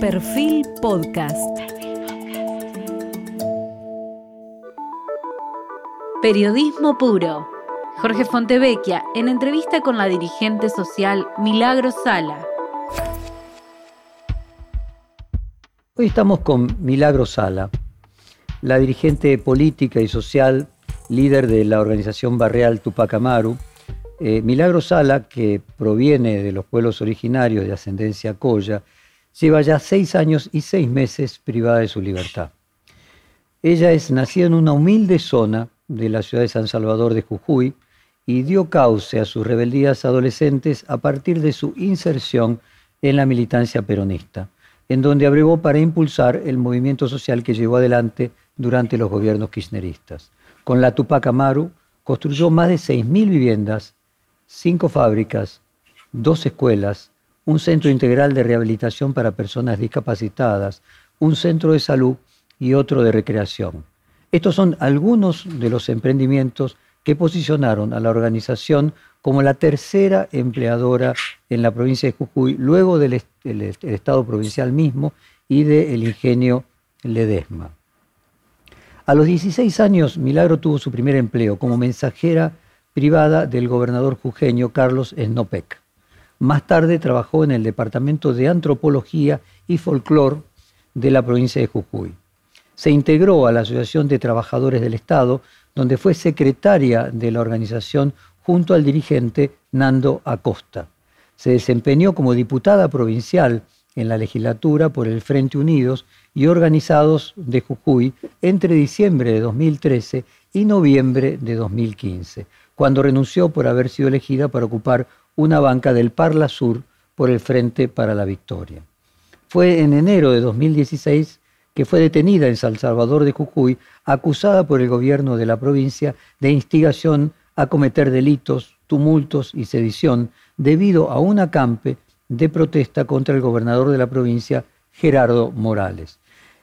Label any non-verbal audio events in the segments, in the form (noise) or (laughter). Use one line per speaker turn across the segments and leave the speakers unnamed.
Perfil Podcast. Periodismo puro. Jorge Fontevecchia en entrevista con la dirigente social Milagro Sala.
Hoy estamos con Milagro Sala, la dirigente política y social, líder de la organización barrial Tupac Amaru. Eh, Milagro Sala, que proviene de los pueblos originarios de ascendencia Coya, lleva ya seis años y seis meses privada de su libertad. Ella es nacida en una humilde zona de la ciudad de San Salvador de Jujuy y dio cauce a sus rebeldías adolescentes a partir de su inserción en la militancia peronista, en donde abrevó para impulsar el movimiento social que llevó adelante durante los gobiernos kirchneristas. Con la Tupac Amaru construyó más de 6.000 viviendas, cinco fábricas, dos escuelas, un centro integral de rehabilitación para personas discapacitadas, un centro de salud y otro de recreación. Estos son algunos de los emprendimientos que posicionaron a la organización como la tercera empleadora en la provincia de Jujuy, luego del, Estado provincial mismo y del ingenio Ledesma. A los 16 años, Milagro tuvo su primer empleo como mensajera privada del gobernador jujeño Carlos Snopek. Más tarde trabajó en el Departamento de Antropología y Folclor de la provincia de Jujuy. Se integró a la Asociación de Trabajadores del Estado, donde fue secretaria de la organización junto al dirigente Nando Acosta. Se desempeñó como diputada provincial en la legislatura por el Frente Unidos y Organizados de Jujuy entre diciembre de 2013 y noviembre de 2015, cuando renunció por haber sido elegida para ocupar una banca del Parla Sur por el Frente para la Victoria. Fue en enero de 2016 que fue detenida en San Salvador de Jujuy, acusada por el gobierno de la provincia de instigación a cometer delitos, tumultos y sedición debido a un acampe de protesta contra el gobernador de la provincia, Gerardo Morales.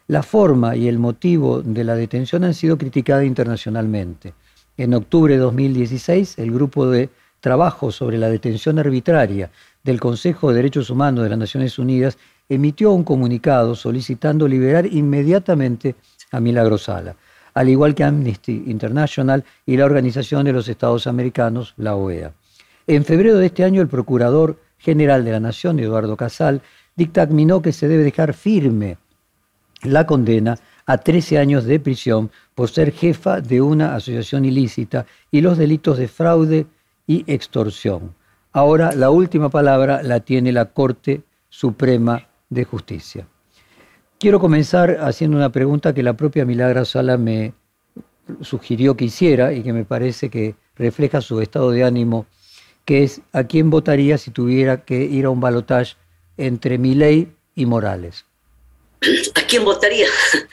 La forma y el motivo de la detención han sido criticadas internacionalmente. En octubre de 2016, el grupo de trabajo sobre la detención arbitraria del Consejo de Derechos Humanos de las Naciones Unidas emitió un comunicado solicitando liberar inmediatamente a Milagro Sala, al igual que Amnesty International y la Organización de los Estados Americanos, la OEA. En febrero de este año, el Procurador General de la Nación, Eduardo Casal, dictaminó que se debe dejar firme la condena a 13 años de prisión por ser jefa de una asociación ilícita y los delitos de fraude y extorsión. Ahora la última palabra la tiene la Corte Suprema de Justicia. Quiero comenzar haciendo una pregunta que la propia Milagra Sala me sugirió que hiciera y que me parece que refleja su estado de ánimo, que es a quién votaría si tuviera que ir a un balotaje entre Milei y Morales.
¿A quién votaría? (laughs)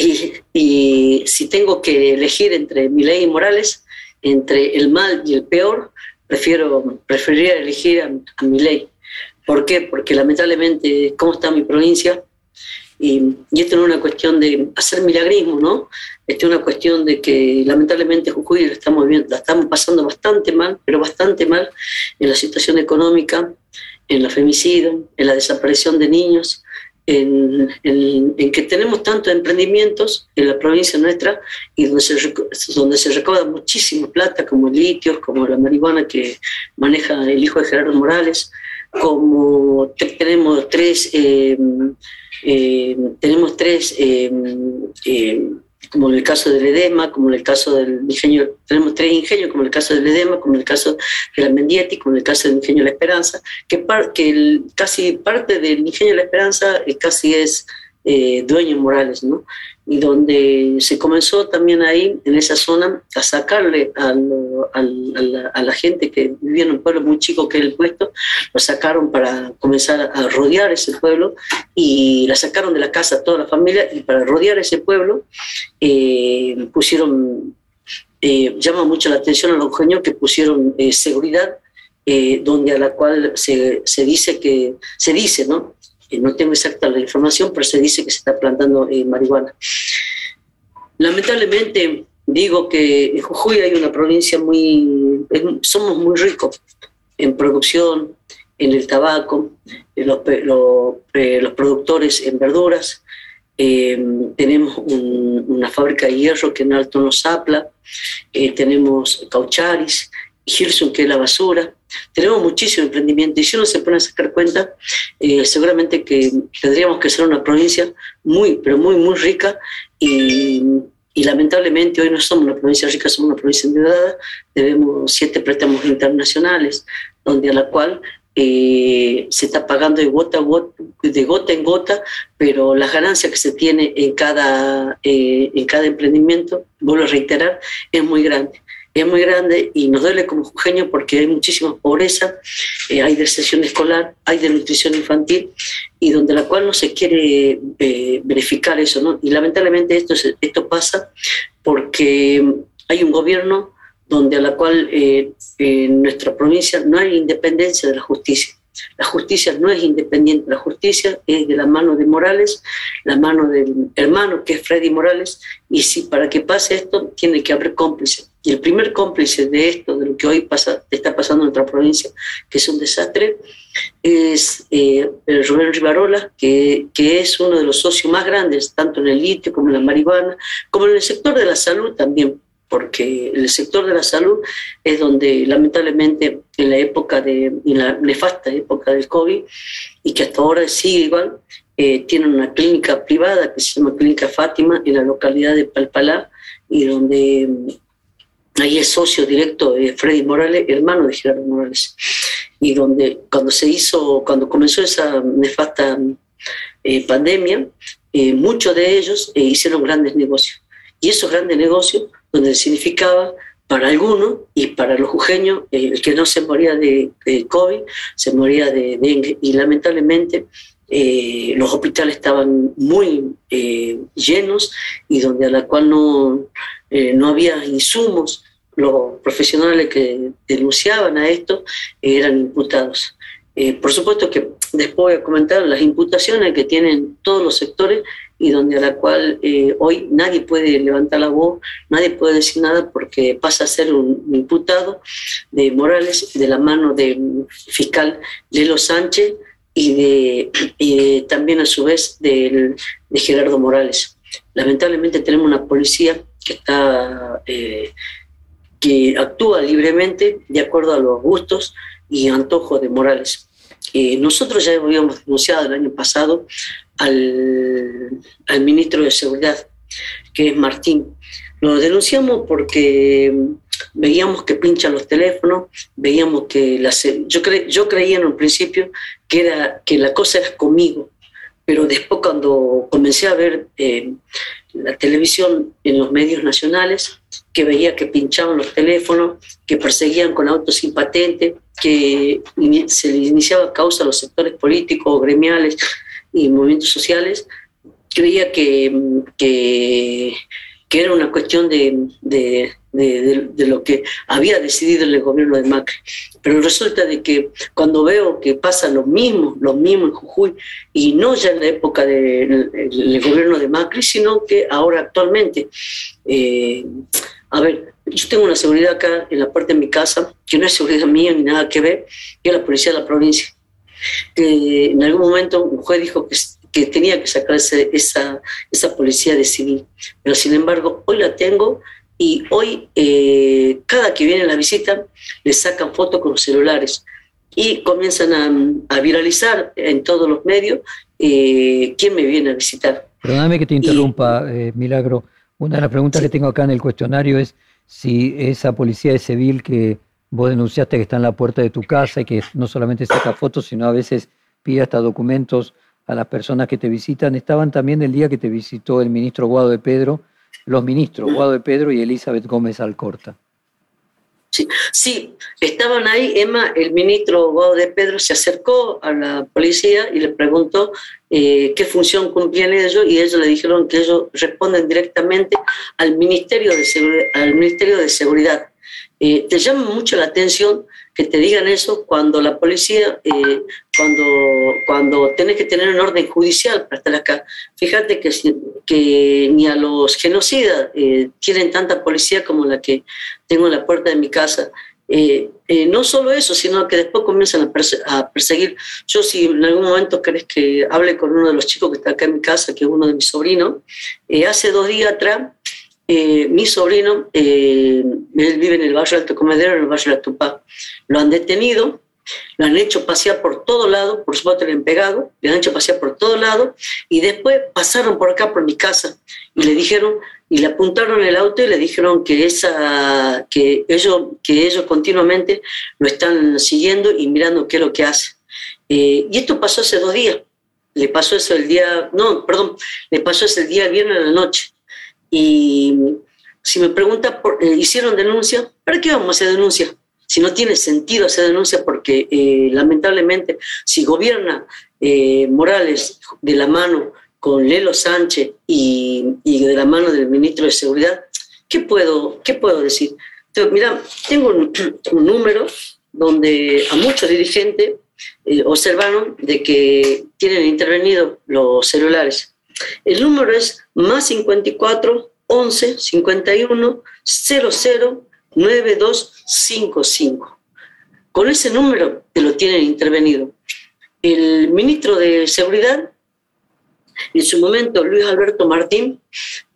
Y, si tengo que elegir entre Milei y Morales, entre el mal y el peor, prefiero, preferiría elegir a, mi ley. ¿Por qué? Porque lamentablemente, ¿cómo está mi provincia? Y, esto no es una cuestión de hacer milagrismo, ¿no? Esto es una cuestión de que lamentablemente Jujuy la estamos, viendo, la estamos pasando bastante mal, pero bastante mal en la situación económica, en la femicidio, en la desaparición de niños, en, que tenemos tantos emprendimientos en la provincia nuestra y donde se, donde se muchísima plata, como el litio, como la marihuana que maneja el hijo de Gerardo Morales, como tenemos tres, eh, eh, tenemos tres eh, como en el caso del edema, como en el caso del ingenio, tenemos tres ingenios, como en el caso del edema, como en el caso de la Mendieti, como en el caso del ingenio de la Esperanza, que, casi parte del ingenio de la Esperanza casi es eh, dueño Morales, ¿no? Y donde se comenzó también ahí, en esa zona, a sacarle a, la, gente que vivía en un pueblo muy chico que era el puesto, lo sacaron para comenzar a rodear ese pueblo y la sacaron de la casa a toda la familia y para rodear ese pueblo eh, pusieron, eh, llama mucho la atención a los ingenios que pusieron eh, seguridad, donde a la cual se, se dice que, se dice, ¿no? No tengo exacta la información, pero se dice que se está plantando eh, marihuana. Lamentablemente, digo que en Jujuy hay una provincia muy, somos muy ricos en producción, en el tabaco, los, los productores en verduras, tenemos una fábrica de hierro que en Alto nos apla, tenemos Caucharis, Gilson, que es la basura. Tenemos muchísimo emprendimiento y si uno se pone a sacar cuenta, eh, seguramente que tendríamos que ser una provincia muy, pero muy, muy rica y, lamentablemente hoy no somos una provincia rica, somos una provincia endeudada, debemos siete préstamos internacionales, donde a la cual eh, se está pagando de gota, de gota en gota, pero la ganancia que se tiene en cada, eh, en cada emprendimiento, vuelvo a reiterar, es muy grande es muy grande y nos duele como genio porque hay muchísima pobreza, eh, hay deserción escolar, hay desnutrición infantil y donde la cual no se quiere eh, verificar eso, ¿no? Y lamentablemente esto, esto pasa porque hay un gobierno donde a la cual eh, en nuestra provincia no hay independencia de la justicia. La justicia no es independiente, la justicia es de la mano de Morales, la mano del hermano que es Freddy Morales, y si para que pase esto tiene que haber cómplices. Y el primer cómplice de esto, de lo que hoy pasa, está pasando en nuestra provincia, que es un desastre, es eh, Rubén Rivarola, que, que, es uno de los socios más grandes, tanto en el litio como en la marihuana, como en el sector de la salud también, porque el sector de la salud es donde lamentablemente en la época de, en la nefasta época del COVID, y que hasta ahora sigue igual, eh, tienen una clínica privada que se llama Clínica Fátima en la localidad de Palpalá, y donde ahí es socio directo de Freddy Morales, hermano de Gerardo Morales, y donde cuando se hizo, cuando comenzó esa nefasta eh, pandemia, eh, muchos de ellos hicieron grandes negocios. Y esos grandes negocios donde significaba para algunos y para los jujeños, eh, el que no se moría de, COVID, se moría de dengue. Y lamentablemente eh, los hospitales estaban muy eh, llenos y donde a la cual no, no había insumos. Los profesionales que denunciaban a esto eran imputados. por supuesto que después voy a comentar las imputaciones que tienen todos los sectores y donde a la cual eh, hoy nadie puede levantar la voz, nadie puede decir nada porque pasa a ser un imputado de Morales de la mano del fiscal Lelo Sánchez y, de, también a su vez de Gerardo Morales. Lamentablemente tenemos una policía que está eh, que actúa libremente de acuerdo a los gustos y antojos de Morales. Eh, nosotros ya habíamos denunciado el año pasado al, ministro de Seguridad, que es Martín. Lo denunciamos porque veíamos que pinchan los teléfonos, veíamos que la, yo, yo creía en un principio que, era, que la cosa era conmigo, pero después cuando comencé a ver eh, la televisión en los medios nacionales, que veía que pinchaban los teléfonos, que perseguían con autos sin patente, que se les iniciaba causa a los sectores políticos, gremiales, y movimientos sociales, creía que, que, era una cuestión de, de, de, lo que había decidido el gobierno de Macri. Pero resulta de que cuando veo que pasa lo mismo, lo mismo en Jujuy, y no ya en la época del gobierno de Macri, sino que ahora actualmente, eh, a ver, yo tengo una seguridad acá en la parte de mi casa, que no es seguridad mía ni nada que ver, que es la policía de la provincia que en algún momento un juez dijo que, que tenía que sacarse esa, esa policía de civil, pero sin embargo hoy la tengo y hoy eh, cada que viene a la visita le sacan fotos con los celulares y comienzan a, viralizar en todos los medios eh, quién me viene a visitar.
Perdóname que te interrumpa, eh, Milagro. Una de las preguntas que tengo acá en el cuestionario es si esa policía de civil que Vos denunciaste que está en la puerta de tu casa y que no solamente saca fotos, sino a veces pide hasta documentos a las personas que te visitan. Estaban también el día que te visitó el ministro Guado de Pedro, los ministros Guado de Pedro y Elizabeth Gómez Alcorta.
Sí, sí, estaban ahí. Emma, el ministro Guado de Pedro, se acercó a la policía y le preguntó eh, qué función cumplían ellos y ellos le dijeron que ellos responden directamente al Ministerio de, al Ministerio de Seguridad eh, te llama mucho la atención que te digan eso cuando la policía, eh, cuando, cuando tenés que tener un orden judicial para estar acá. Fíjate que, que ni a los genocidas tienen tanta policía como la que tengo en la puerta de mi casa. Eh, eh, no solo eso, sino que después comienzan a, perseguir. Yo si en algún momento querés que hable con uno de los chicos que está acá en mi casa, que es uno de mis sobrinos, hace dos días atrás, mi sobrino, él vive en el barrio Alto Comedero, en el barrio de la Tupá, lo han detenido lo han hecho pasear por todo lado, por supuesto le han pegado, le han hecho pasear por todo lado y después pasaron por acá por mi casa y le dijeron y le apuntaron el auto y le dijeron que esa que ellos que ellos continuamente lo están siguiendo y mirando qué es lo que hace. Eh, y esto pasó hace dos días. Le pasó eso el día, no, perdón, le pasó eso el día viernes a la noche. Y si me pregunta, por, eh, ¿hicieron denuncia? ¿Para qué vamos a hacer denuncia? si no tiene sentido hacer denuncia porque eh, lamentablemente si gobierna eh, Morales de la mano con Lelo Sánchez y, de la mano del ministro de Seguridad, ¿qué puedo, qué puedo decir? Entonces, mira, tengo (clears throat) un, número donde a muchos dirigentes eh, observaron de que tienen intervenido los celulares. El número es más 54 11 51 00 9255. Con ese número te lo tienen intervenido. El ministro de Seguridad, en su momento Luis Alberto Martín,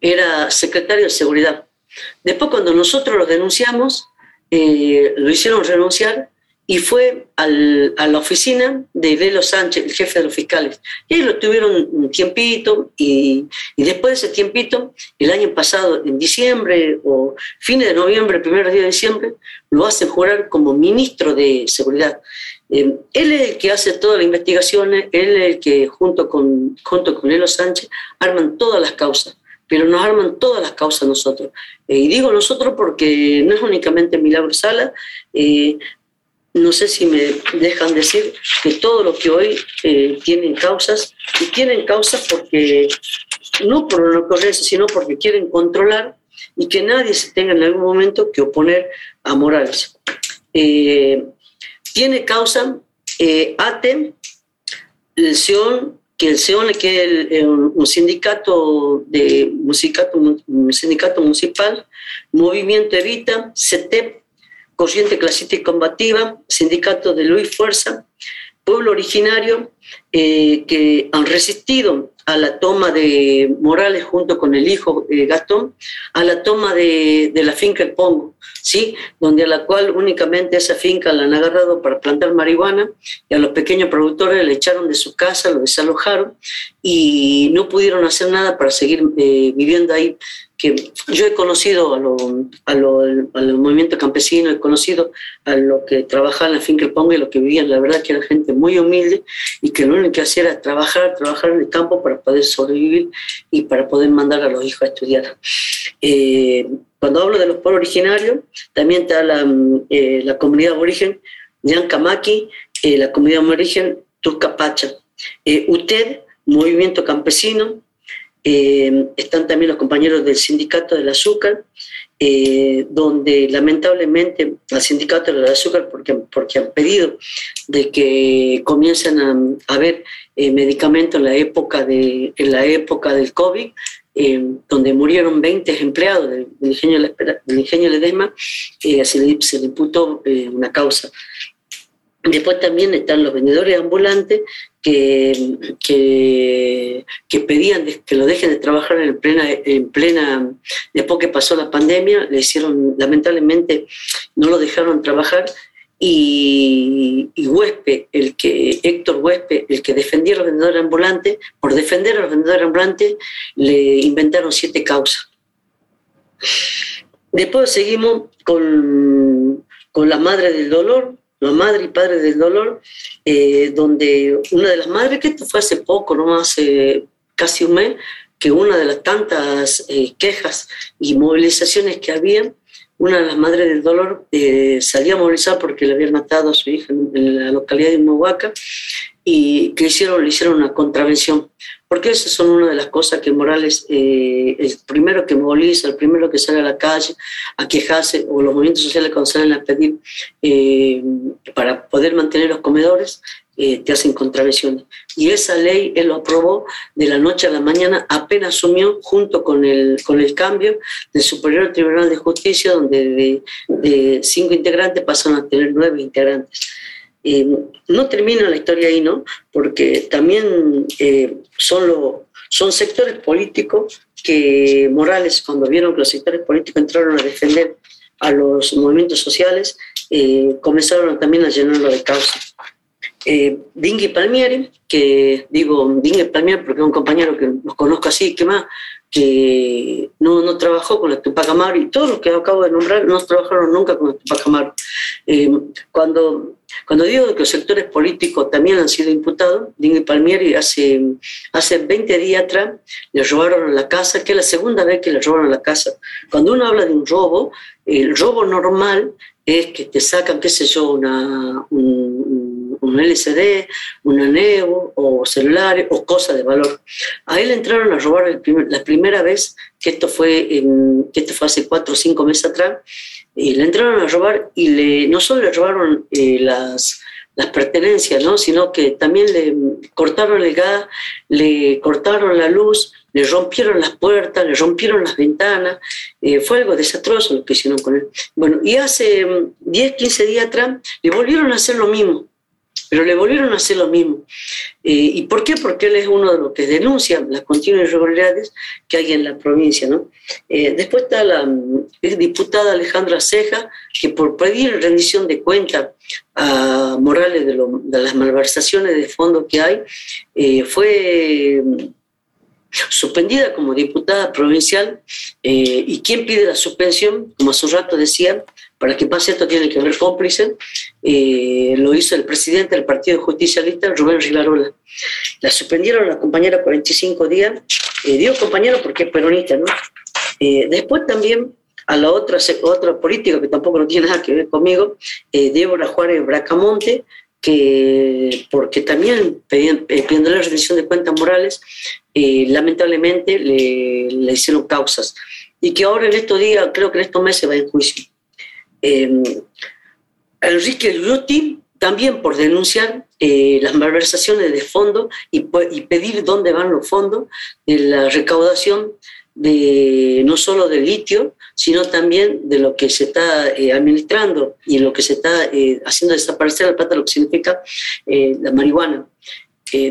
era secretario de Seguridad. Después cuando nosotros lo denunciamos, eh, lo hicieron renunciar y fue a la oficina de Lelo Sánchez, el jefe de los fiscales. Y ahí lo tuvieron un tiempito y, después de ese tiempito, el año pasado, en diciembre o fines de noviembre, primer día de diciembre, lo hacen jurar como ministro de Seguridad. Eh, él es el que hace todas las investigaciones, él es el que junto con, junto con Lelo Sánchez arman todas las causas pero nos arman todas las causas nosotros. Eh, y digo nosotros porque no es únicamente Milagro Sala, eh, no sé si me dejan decir que todo lo que hoy eh, tienen causas, y tienen causas porque, no por una ocurrencia, sino porque quieren controlar y que nadie se tenga en algún momento que oponer a Morales. Eh, tiene causa eh, ATE, el SEON, que el SEON es un sindicato, de, un sindicato municipal, Movimiento Evita, CETEP, Corriente Clasista y Combativa, Sindicato de Luis Fuerza, pueblo originario eh, que han resistido a la toma de Morales junto con el hijo eh, Gastón, a la toma de, la finca El Pongo, ¿sí? donde a la cual únicamente esa finca la han agarrado para plantar marihuana y a los pequeños productores le echaron de su casa, lo desalojaron y no pudieron hacer nada para seguir eh, viviendo ahí que yo he conocido a los a lo, al movimiento he conocido a los que trabajaban en la finca El Pongo y los que vivían, la verdad que era gente muy humilde y que lo único que hacía era trabajar, trabajar en el campo para poder sobrevivir y para poder mandar a los hijos a estudiar. Eh, cuando hablo de los pueblos originarios, también está la, eh, la comunidad aborigen Yancamaki, eh, la comunidad aborigen Tuscapacha. usted, movimiento campesino, eh, están también los compañeros del sindicato del azúcar, eh, donde lamentablemente al sindicato del azúcar, porque, porque han pedido de que comiencen a, haber eh, medicamentos en la época, en la época del COVID, donde murieron 20 empleados del, ingenio, del ingenio Ledesma, se le, se le imputó una causa. Después también están los vendedores ambulantes que, que, pedían que lo dejen de trabajar en plena, en plena, después que pasó la pandemia, le hicieron, lamentablemente, no lo dejaron trabajar y, y Huespe, el que, Héctor Huespe, el que defendía a los vendedores ambulantes, por defender a los vendedores ambulantes, le inventaron siete causas. Después seguimos con, con la madre del dolor, la madre y padre del dolor, eh, donde una de las madres, que esto fue hace poco, no hace casi un mes, que una de las tantas eh, quejas y movilizaciones que había, una de las madres del dolor eh, salía a movilizar porque le habían matado a su hija en, la localidad de Mohuaca y que hicieron, le hicieron una contravención porque esas son una de las cosas que Morales, eh, el primero que moviliza, el primero que sale a la calle a quejarse, o los movimientos sociales cuando salen a pedir eh, para poder mantener los comedores, eh, te hacen contravenciones. Y esa ley él lo aprobó de la noche a la mañana, apenas asumió junto con el, con el cambio del Superior Tribunal de Justicia, donde de, cinco integrantes pasaron a tener nueve integrantes. Eh, no termina la historia ahí, ¿no? Porque también eh, son, son sectores políticos que Morales, cuando vieron que los sectores políticos entraron a defender a los movimientos sociales, comenzaron también a llenarlo de causa eh, Palmieri, que digo Dingui Palmieri porque es un compañero que los conozco así, que más, que no, no trabajó con la Tupac Amaru y todos los que acabo de nombrar no trabajaron nunca con la Tupac Amaru. Eh, cuando, cuando digo que los sectores políticos también han sido imputados, Dingui Palmieri hace, hace 20 días atrás le robaron la casa, que es la segunda vez que le robaron la casa. Cuando uno habla de un robo, el robo normal es que te sacan, qué sé yo, una, un, un LCD, una NEO o celulares o cosas de valor. A él entraron a robar la primera vez, que esto, fue en, que esto fue hace cuatro o cinco meses atrás, y le entraron a robar y le, no solo le robaron eh, las, las pertenencias, ¿no? sino que también le cortaron el gas, le cortaron la luz, le rompieron las puertas, le rompieron las ventanas, eh, fue algo desastroso lo que hicieron con él. Bueno, y hace 10, mm, 15 días atrás le volvieron a hacer lo mismo pero le volvieron a hacer lo mismo. Eh, ¿Y por qué? Porque él es uno de los que denuncia las continuas irregularidades que hay en la provincia. ¿no? Eh, después está la diputada Alejandra Ceja, que por pedir rendición de cuenta a Morales de, las malversaciones de fondos que hay, eh, fue suspendida como diputada provincial y quien pide la suspensión, como hace un rato decía, para que pase esto tiene que haber cómplice. Eh, lo hizo el presidente del Partido Justicialista, Rubén Rivarola. La suspendieron a la compañera 45 días. Eh, compañero porque es peronista, ¿no? Eh, después también a la otra, otra política que tampoco no tiene nada que ver conmigo, eh, Débora Juárez Bracamonte, que porque también pidiendo la rendición de cuentas morales, lamentablemente le, le hicieron causas. Y que ahora en estos días, creo que en estos meses va en juicio. Eh, Enrique Ruti también por denunciar eh, las malversaciones de fondos y, pedir dónde van los fondos de la recaudación de no solo del litio, sino también de lo que se está eh, administrando y lo que se está eh, haciendo desaparecer la plata, lo que significa la marihuana,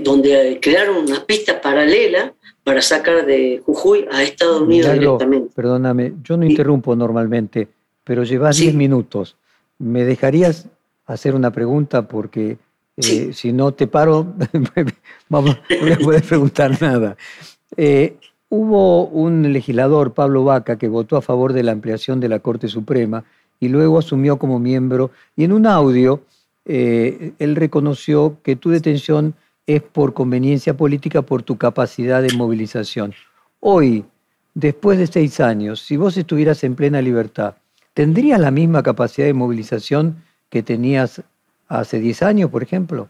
donde crearon una pista paralela para sacar de Jujuy a Estados Unidos directamente.
Perdóname, yo no interrumpo normalmente pero llevas 10 minutos. ¿Me dejarías hacer una pregunta? Porque eh, si no te paro, (laughs) vamos, no le puedes preguntar nada. Eh, hubo un legislador, Pablo Vaca, que votó a favor de la ampliación de la Corte Suprema y luego asumió como miembro. Y en un audio, eh, él reconoció que tu detención es por conveniencia política, por tu capacidad de movilización. Hoy, después de seis años, si vos estuvieras en plena libertad, ¿tendrías la misma capacidad de movilización que tenías hace 10 años, por ejemplo?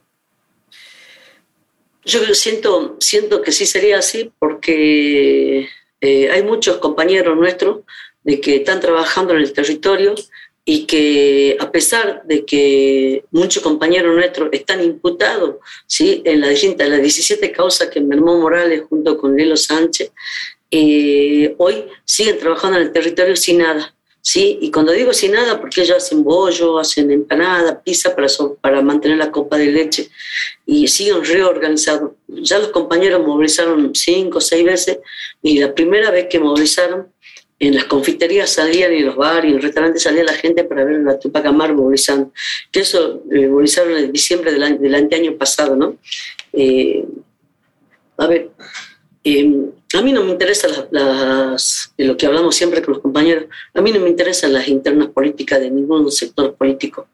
Yo siento, siento que sí sería así porque eh, hay muchos compañeros nuestros de que están trabajando en el territorio y que a pesar de que muchos compañeros nuestros están imputados ¿sí? en, la, en las 17 causas que mermó Morales junto con Lilo Sánchez, eh, hoy siguen trabajando en el territorio sin nada. ¿sí? Y cuando digo sin nada, porque ellos hacen bollo, hacen empanada, pizza para, para mantener la copa de leche y siguen reorganizados. Ya los compañeros movilizaron cinco o seis veces y la primera vez que movilizaron, en las confiterías salían y los bares y los restaurantes salía la gente para ver a Tupac movilizando. Que eso eh, movilizaron en diciembre del, del año pasado, ¿no? Eh, a ver, eh, a mí no me interesan las, de lo que hablamos siempre con los compañeros, a mí no me interesan las internas políticas de ningún sector político.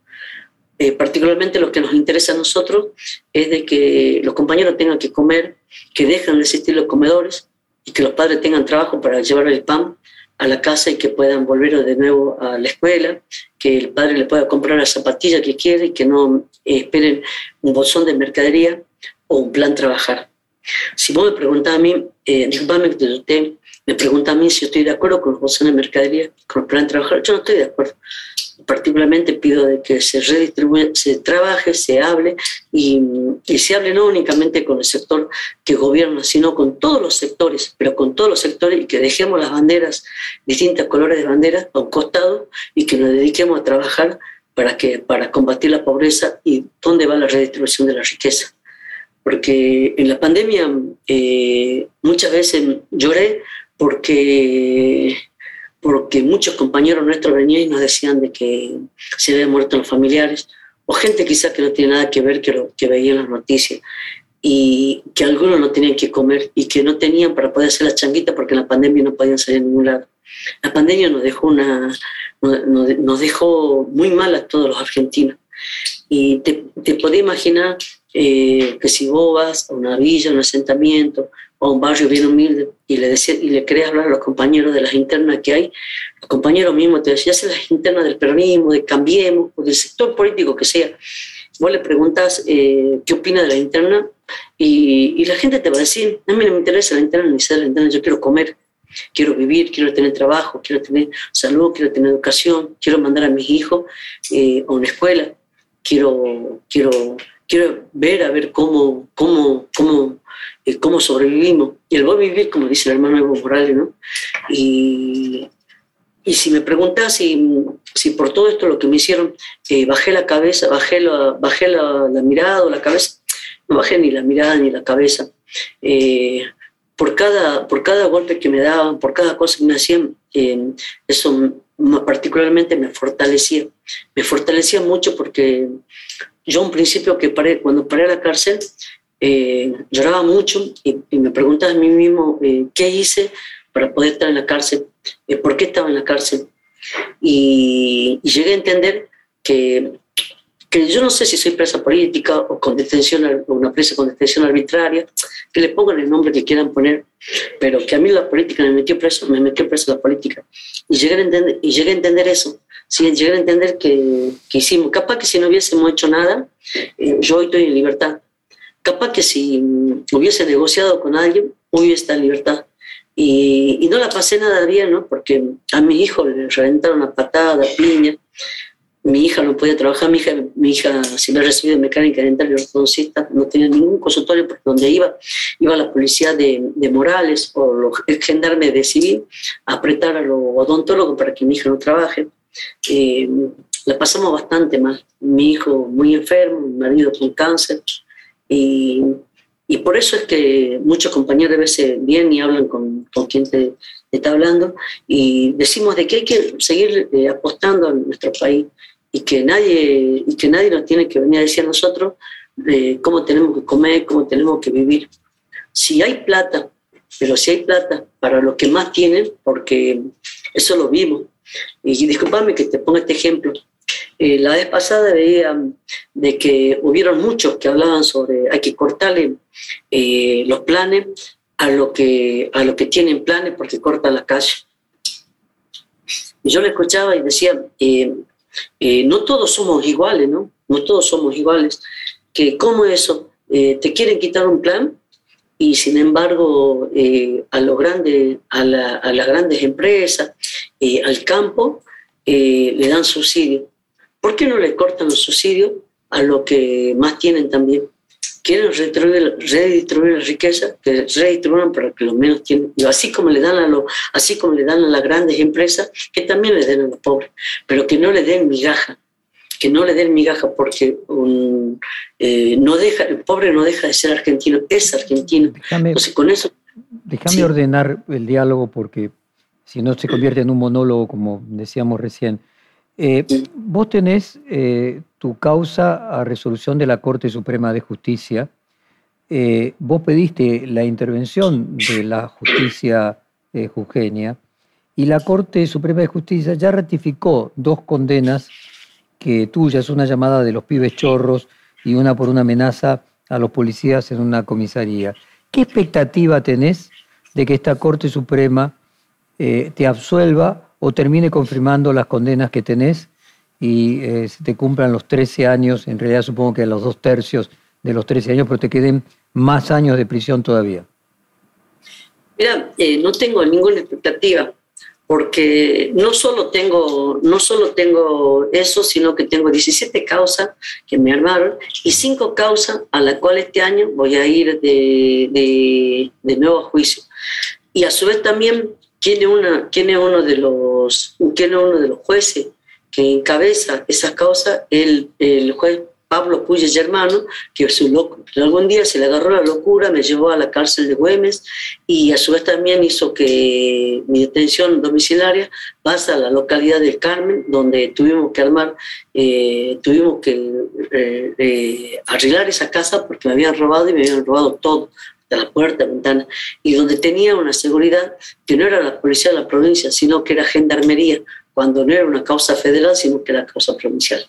Eh, particularmente lo que nos interesa a nosotros es de que los compañeros tengan que comer, que dejen de existir los comedores y que los padres tengan trabajo para llevar el pan a la casa y que puedan volver de nuevo a la escuela, que el padre le pueda comprar la zapatilla que quiere y que no eh, esperen un bolsón de mercadería o un plan trabajar. Si vos me preguntás a mí, eh, disculpame que te me pregunta a mí si estoy de acuerdo con los bolsones de mercadería, con el plan trabajar, yo no estoy de acuerdo. Particularmente pido de que se redistribuya, se trabaje, se hable y, se hable no únicamente con el sector que gobierna, sino con todos los sectores, pero con todos los sectores y que dejemos las banderas, distintos colores de banderas a un costado y que nos dediquemos a trabajar para, que, para combatir la pobreza y dónde va la redistribución de la riqueza. Porque en la pandemia eh, muchas veces lloré porque porque muchos compañeros nuestros venían y nos decían de que se habían muerto los familiares, o gente quizás que no tiene nada que ver que, lo, que veían las noticias, y que algunos no tenían que comer y que no tenían para poder hacer la changuita porque en la pandemia no podían salir a ningún lado. La pandemia nos dejó, una, nos dejó muy mal a todos los argentinos. Y te, te podés imaginar eh, que si vos vas a una villa, a un asentamiento, o a un barrio bien humilde y le, decía, y le querés hablar a los compañeros de las internas que hay, los compañeros mismos te decían, ya las internas del peronismo, de Cambiemos, o del sector político que sea. Vos le preguntas eh, qué opina de la interna y, y, la gente te va a decir, a mí no me interesa la interna ni ser la interna, yo quiero comer, quiero vivir, quiero tener trabajo, quiero tener salud, quiero tener educación, quiero mandar a mis hijos eh, a una escuela, quiero, quiero, quiero ver a ver cómo, cómo, cómo cómo sobrevivimos. Y el voy a vivir, como dice el hermano Evo Morales, ¿no? Y, y si me preguntas si, si, por todo esto lo que me hicieron, eh, bajé la cabeza, bajé, la, bajé la, mirada o la cabeza, no bajé ni la mirada ni la cabeza. Eh, por, cada, por cada golpe que me daban, por cada cosa que me hacían, eh, eso particularmente me fortalecía. Me fortalecía mucho porque yo un principio que paré, cuando paré a la cárcel, eh, lloraba mucho y, me preguntaba a mí mismo eh, qué hice para poder estar en la cárcel, eh, por qué estaba en la cárcel. Y, llegué a entender que, que, yo no sé si soy presa política o con detención, o una presa con detención arbitraria, que le pongan el nombre que quieran poner, pero que a mí la política me metió preso, me metió preso la política. Y llegué a entender, y llegué a entender eso. Sí, llegué a entender que, que hicimos, capaz que si no hubiésemos hecho nada, yo hoy estoy en libertad capaz que si hubiese negociado con alguien, hubiese estado en libertad. Y, no la pasé nada bien, ¿no? Porque a mi hijo le reventaron una patada, piña. Mi hija no podía trabajar, mi hija, mi hija si me recibido mecánica dental y ortodoncista, no tenía ningún consultorio porque donde iba, iba la policía de, de Morales o los (laughs) gendarmes de civil a apretar a los odontólogos para que mi hija no trabaje. Eh, la pasamos bastante mal. Mi hijo muy enfermo, mi marido con cáncer, y, y, por eso es que muchos compañeros a veces vienen y hablan con, con quien te, está hablando y decimos de que hay que seguir eh, apostando a nuestro país y que nadie, y que nadie nos tiene que venir a decir a nosotros eh, cómo tenemos que comer, cómo tenemos que vivir. Si hay plata, pero si hay plata para los que más tienen, porque eso lo vimos. Y discúlpame que te ponga este ejemplo. Eh, la vez pasada veía de que hubieron muchos que hablaban sobre hay que cortarle eh, los planes a lo que a lo que tienen planes porque cortan la calle. Y yo le escuchaba y decía, eh, no todos somos iguales, ¿no? No todos somos iguales. Que cómo eso, te quieren quitar un plan y sin embargo a los grandes, a, las grandes empresas, al campo, le dan subsidio ¿Por qué no le cortan los subsidios a los que más tienen también? Quieren redistribuir, la riqueza, que redistribuyan para que los menos tienen. Y así como le dan a los, así como le dan a las grandes empresas, que también le den a los pobres, pero que no le den migaja, que no le den migaja porque eh, no deja, el pobre no deja de ser argentino, es argentino.
Déjame, Entonces con eso... Déjame ordenar el diálogo porque si no se convierte en un monólogo, como decíamos recién. Eh, vos tenés eh, tu causa a resolución de la Corte Suprema de Justicia. Eh, vos pediste la intervención de la justicia jujeña y la Corte Suprema de Justicia ya ratificó dos condenas que tuyas, una llamada de los pibes chorros y una por una amenaza a los policías en una comisaría. ¿Qué expectativa tenés de que esta Corte Suprema te absuelva o termine confirmando las condenas que tenés y eh, se te cumplan los 13 años, en realidad supongo que los dos tercios de los 13 años, pero te queden más años de prisión todavía.
Mira, eh, no tengo ninguna expectativa, porque no solo tengo, no solo tengo eso, sino que tengo 17 causas que me armaron y 5 causas a las cuales este año voy a ir de, de, de nuevo a juicio. Y a su vez también, ¿quién es, una, quién es, uno, de los, quién es uno de los jueces que encabeza esas causas? El, el juez Pablo Puyes hermano, que es un loco. Algún día se le agarró la locura, me llevó a la cárcel de Güemes y a su vez también hizo que mi detención domiciliaria pase a la localidad del Carmen, donde tuvimos que armar, eh, tuvimos que eh, eh, arreglar esa casa porque me habían robado y me habían robado todo de la puerta, ventana, y donde tenía una seguridad que no era la policía de la provincia, sino que era gendarmería, cuando no era una causa federal, sino que era causa provincial.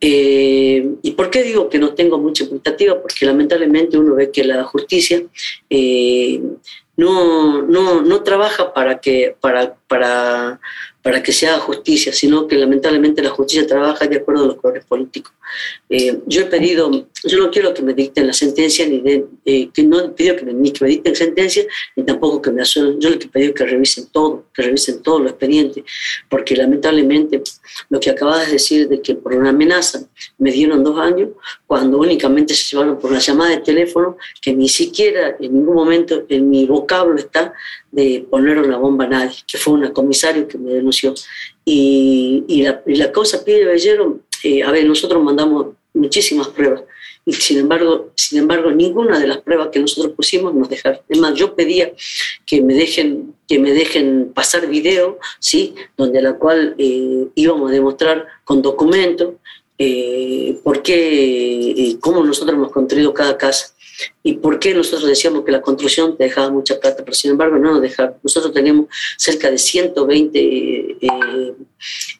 Eh, ¿Y por qué digo que no tengo mucha expectativa? Porque lamentablemente uno ve que la justicia eh, no, no, no, trabaja para que, para, para, para que se haga justicia, sino que lamentablemente la justicia trabaja de acuerdo a los colores políticos. Eh, yo he pedido, yo no quiero que me dicten la sentencia, ni de, eh, que no he pedido que me, ni que me dicten sentencia, ni tampoco que me asuelvan. Yo lo que he pedido es que revisen todo, que revisen todo lo expediente, porque lamentablemente lo que acabas de decir de que por una amenaza me dieron dos años, cuando únicamente se llevaron por una llamada de teléfono, que ni siquiera en ningún momento en mi vocablo está de poner una bomba a nadie, que fue una comisario que me denunció. Y, y, la, y la causa Pide Bellero, eh, a ver, nosotros mandamos muchísimas pruebas y sin embargo, sin embargo, ninguna de las pruebas que nosotros pusimos nos dejaron. Es más, yo pedía que me dejen, que me dejen pasar video, ¿sí? donde la cual eh, íbamos a demostrar con documentos eh, por qué, eh, cómo nosotros hemos construido cada casa y por qué nosotros decíamos que la construcción te dejaba mucha plata, pero sin embargo no nos dejaron. Nosotros teníamos cerca de 120 eh,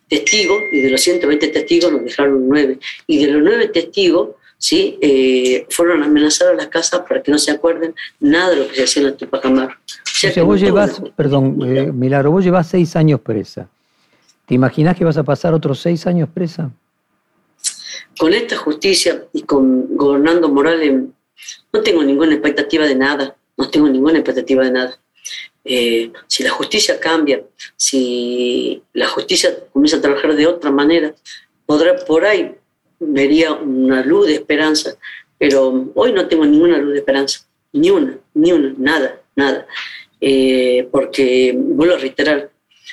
testigos y de los 120 testigos nos dejaron nueve. Y de los nueve testigos, ¿sí? Eh, fueron amenazados las casas para que no se acuerden nada de lo que se hacía en la Tupac Amaru.
O sea, vos llevas, perdón, eh, Milagro, vos llevas seis años presa. ¿Te imaginas que vas a pasar otros seis años presa?
Con esta justicia y con gobernando Morales no tengo ninguna expectativa de nada, no tengo ninguna expectativa de nada. Eh, si la justicia cambia, si la justicia comienza a trabajar de otra manera, podrá por ahí vería una luz de esperanza, pero hoy no tengo ninguna luz de esperanza, ni una, ni una, nada, nada, eh, porque vuelvo a reiterar,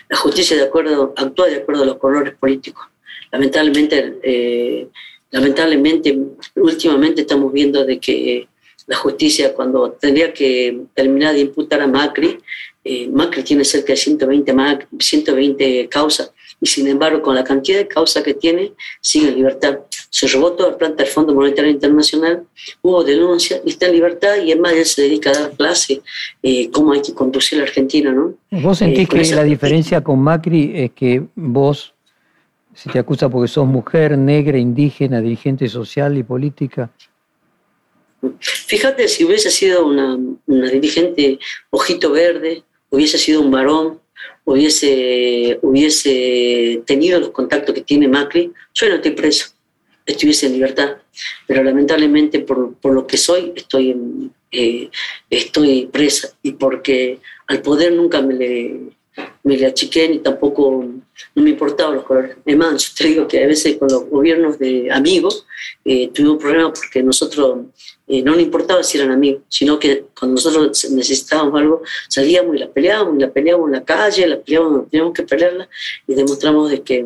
la justicia de acuerdo, actúa de acuerdo a los colores políticos. Lamentablemente, eh, lamentablemente, últimamente estamos viendo de que la justicia, cuando tendría que terminar de imputar a Macri, eh, Macri tiene cerca de 120, 120 causas y sin embargo con la cantidad de causas que tiene sigue en libertad. Se robó toda la planta del Fondo Monetario Internacional, hubo denuncia y está en libertad y es más, él se dedica a dar clase eh, cómo hay que conducir a la Argentina. ¿no?
¿Vos sentís eh, que la diferencia con Macri es que vos se te acusa porque sos mujer, negra, indígena, dirigente social y política.
Fíjate, si hubiese sido una, dirigente ojito verde, hubiese sido un varón, hubiese, hubiese tenido los contactos que tiene Macri, yo no estoy preso, estuviese en libertad. Pero lamentablemente por, por lo que soy, estoy, en, eh, estoy presa y porque al poder nunca me le, me le achiqué ni tampoco no me importaban los colores. Además, yo te digo que a veces con los gobiernos de amigos eh, tuvimos problemas porque nosotros eh, no nos importaba si eran amigos, sino que cuando nosotros necesitábamos algo, salíamos y la peleábamos, y la peleábamos en la calle, la peleábamos, teníamos que pelearla y demostramos de que,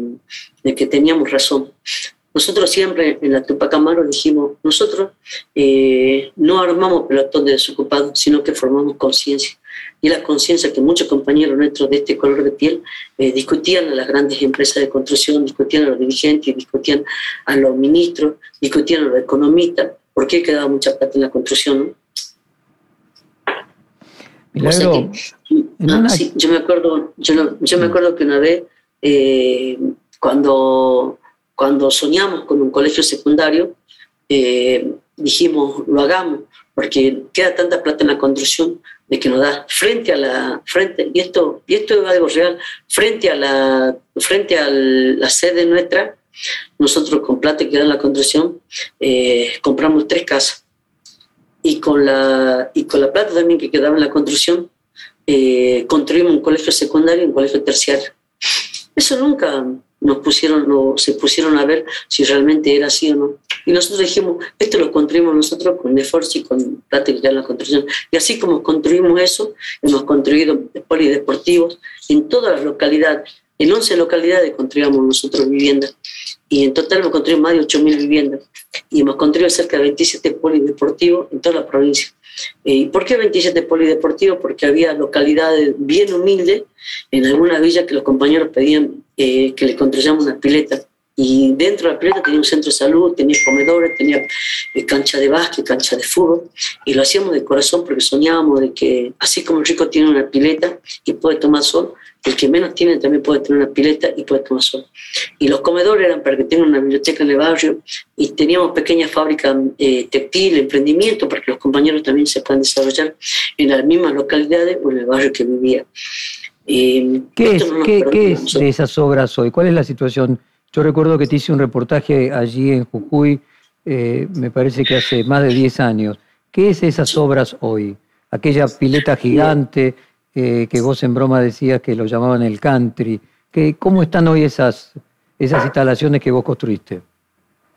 de que teníamos razón. Nosotros siempre en la Tupac Amaru dijimos, nosotros eh, no armamos pelotón de desocupados, sino que formamos conciencia y la conciencia que muchos compañeros nuestros de este color de piel eh, discutían a las grandes empresas de construcción, discutían a los dirigentes, discutían a los ministros, discutían a los economistas, por qué quedaba mucha plata en la construcción.
¿no?
Ah, sí, yo me acuerdo, yo, yo me acuerdo que una vez eh, cuando, cuando soñamos con un colegio secundario, eh, dijimos, lo hagamos, porque queda tanta plata en la construcción de que nos da frente a la frente y esto y esto es algo real frente a la frente a la sede nuestra nosotros con plata que da la construcción eh, compramos tres casas y con la y con la plata también que quedaba en la construcción eh, construimos un colegio secundario y un colegio terciario. Eso nunca nos pusieron, no, se pusieron a ver si realmente era así o no. Y nosotros dijimos, esto lo construimos nosotros con esfuerzo y con plata en la construcción. Y así como construimos eso, hemos construido polideportivos en todas las localidades. En 11 localidades construíamos nosotros viviendas. Y en total hemos construido más de 8.000 viviendas. Y hemos construido cerca de 27 polideportivos en toda la provincia. ¿Y por qué 27 polideportivos? Porque había localidades bien humildes, en algunas villas que los compañeros pedían eh, que les construyamos una pileta. Y dentro de la pileta tenía un centro de salud, tenía comedores, tenía eh, cancha de básquet, cancha de fútbol. Y lo hacíamos de corazón porque soñábamos de que, así como el rico tiene una pileta y puede tomar sol, el que menos tiene también puede tener una pileta y puede tomar sol. Y los comedores eran para que tengan una biblioteca en el barrio y teníamos pequeñas fábricas eh, textil, emprendimiento, para que los compañeros también se puedan desarrollar en las mismas localidades o en el barrio que vivía.
Eh, ¿Qué, es, ¿qué, es de esas obras hoy? ¿Cuál es la situación? Yo recuerdo que te hice un reportaje allí en Jujuy, eh, me parece que hace más de 10 años. ¿Qué es esas obras hoy? Aquella pileta gigante eh, que vos en broma decías que lo llamaban el country. Que, ¿Cómo están hoy esas, esas instalaciones que vos construiste?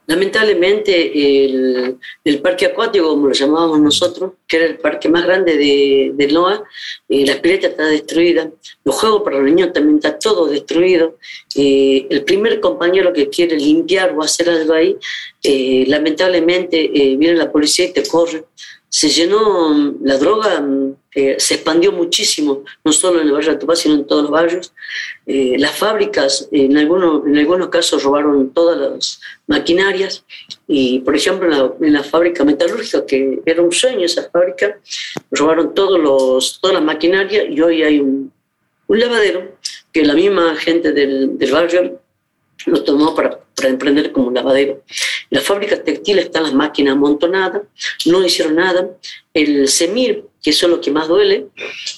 Lamentablemente el, el, parque acuático, como lo llamábamos nosotros, que era el parque más grande de, de NOA, eh, la pileta está destruida, los juegos para los niños también está todo destruido. Eh, el primer compañero que quiere limpiar o hacer algo ahí, lamentablemente viene la policía y te corre se llenó, la droga eh, se expandió muchísimo, no solo en el barrio de Tupá, sino en todos los barrios. Eh, las fábricas, en, algunos, en algunos casos, robaron todas las maquinarias. Y, por ejemplo, en la, fábrica metalúrgica, que era un sueño esa fábrica, robaron todos los, todas las maquinarias y hoy hay un, un lavadero que la misma gente del, del barrio lo tomó para, para, emprender como un lavadero. En las fábricas textiles están las máquinas amontonadas, no hicieron nada. El SEMIR, que eso es lo que más duele,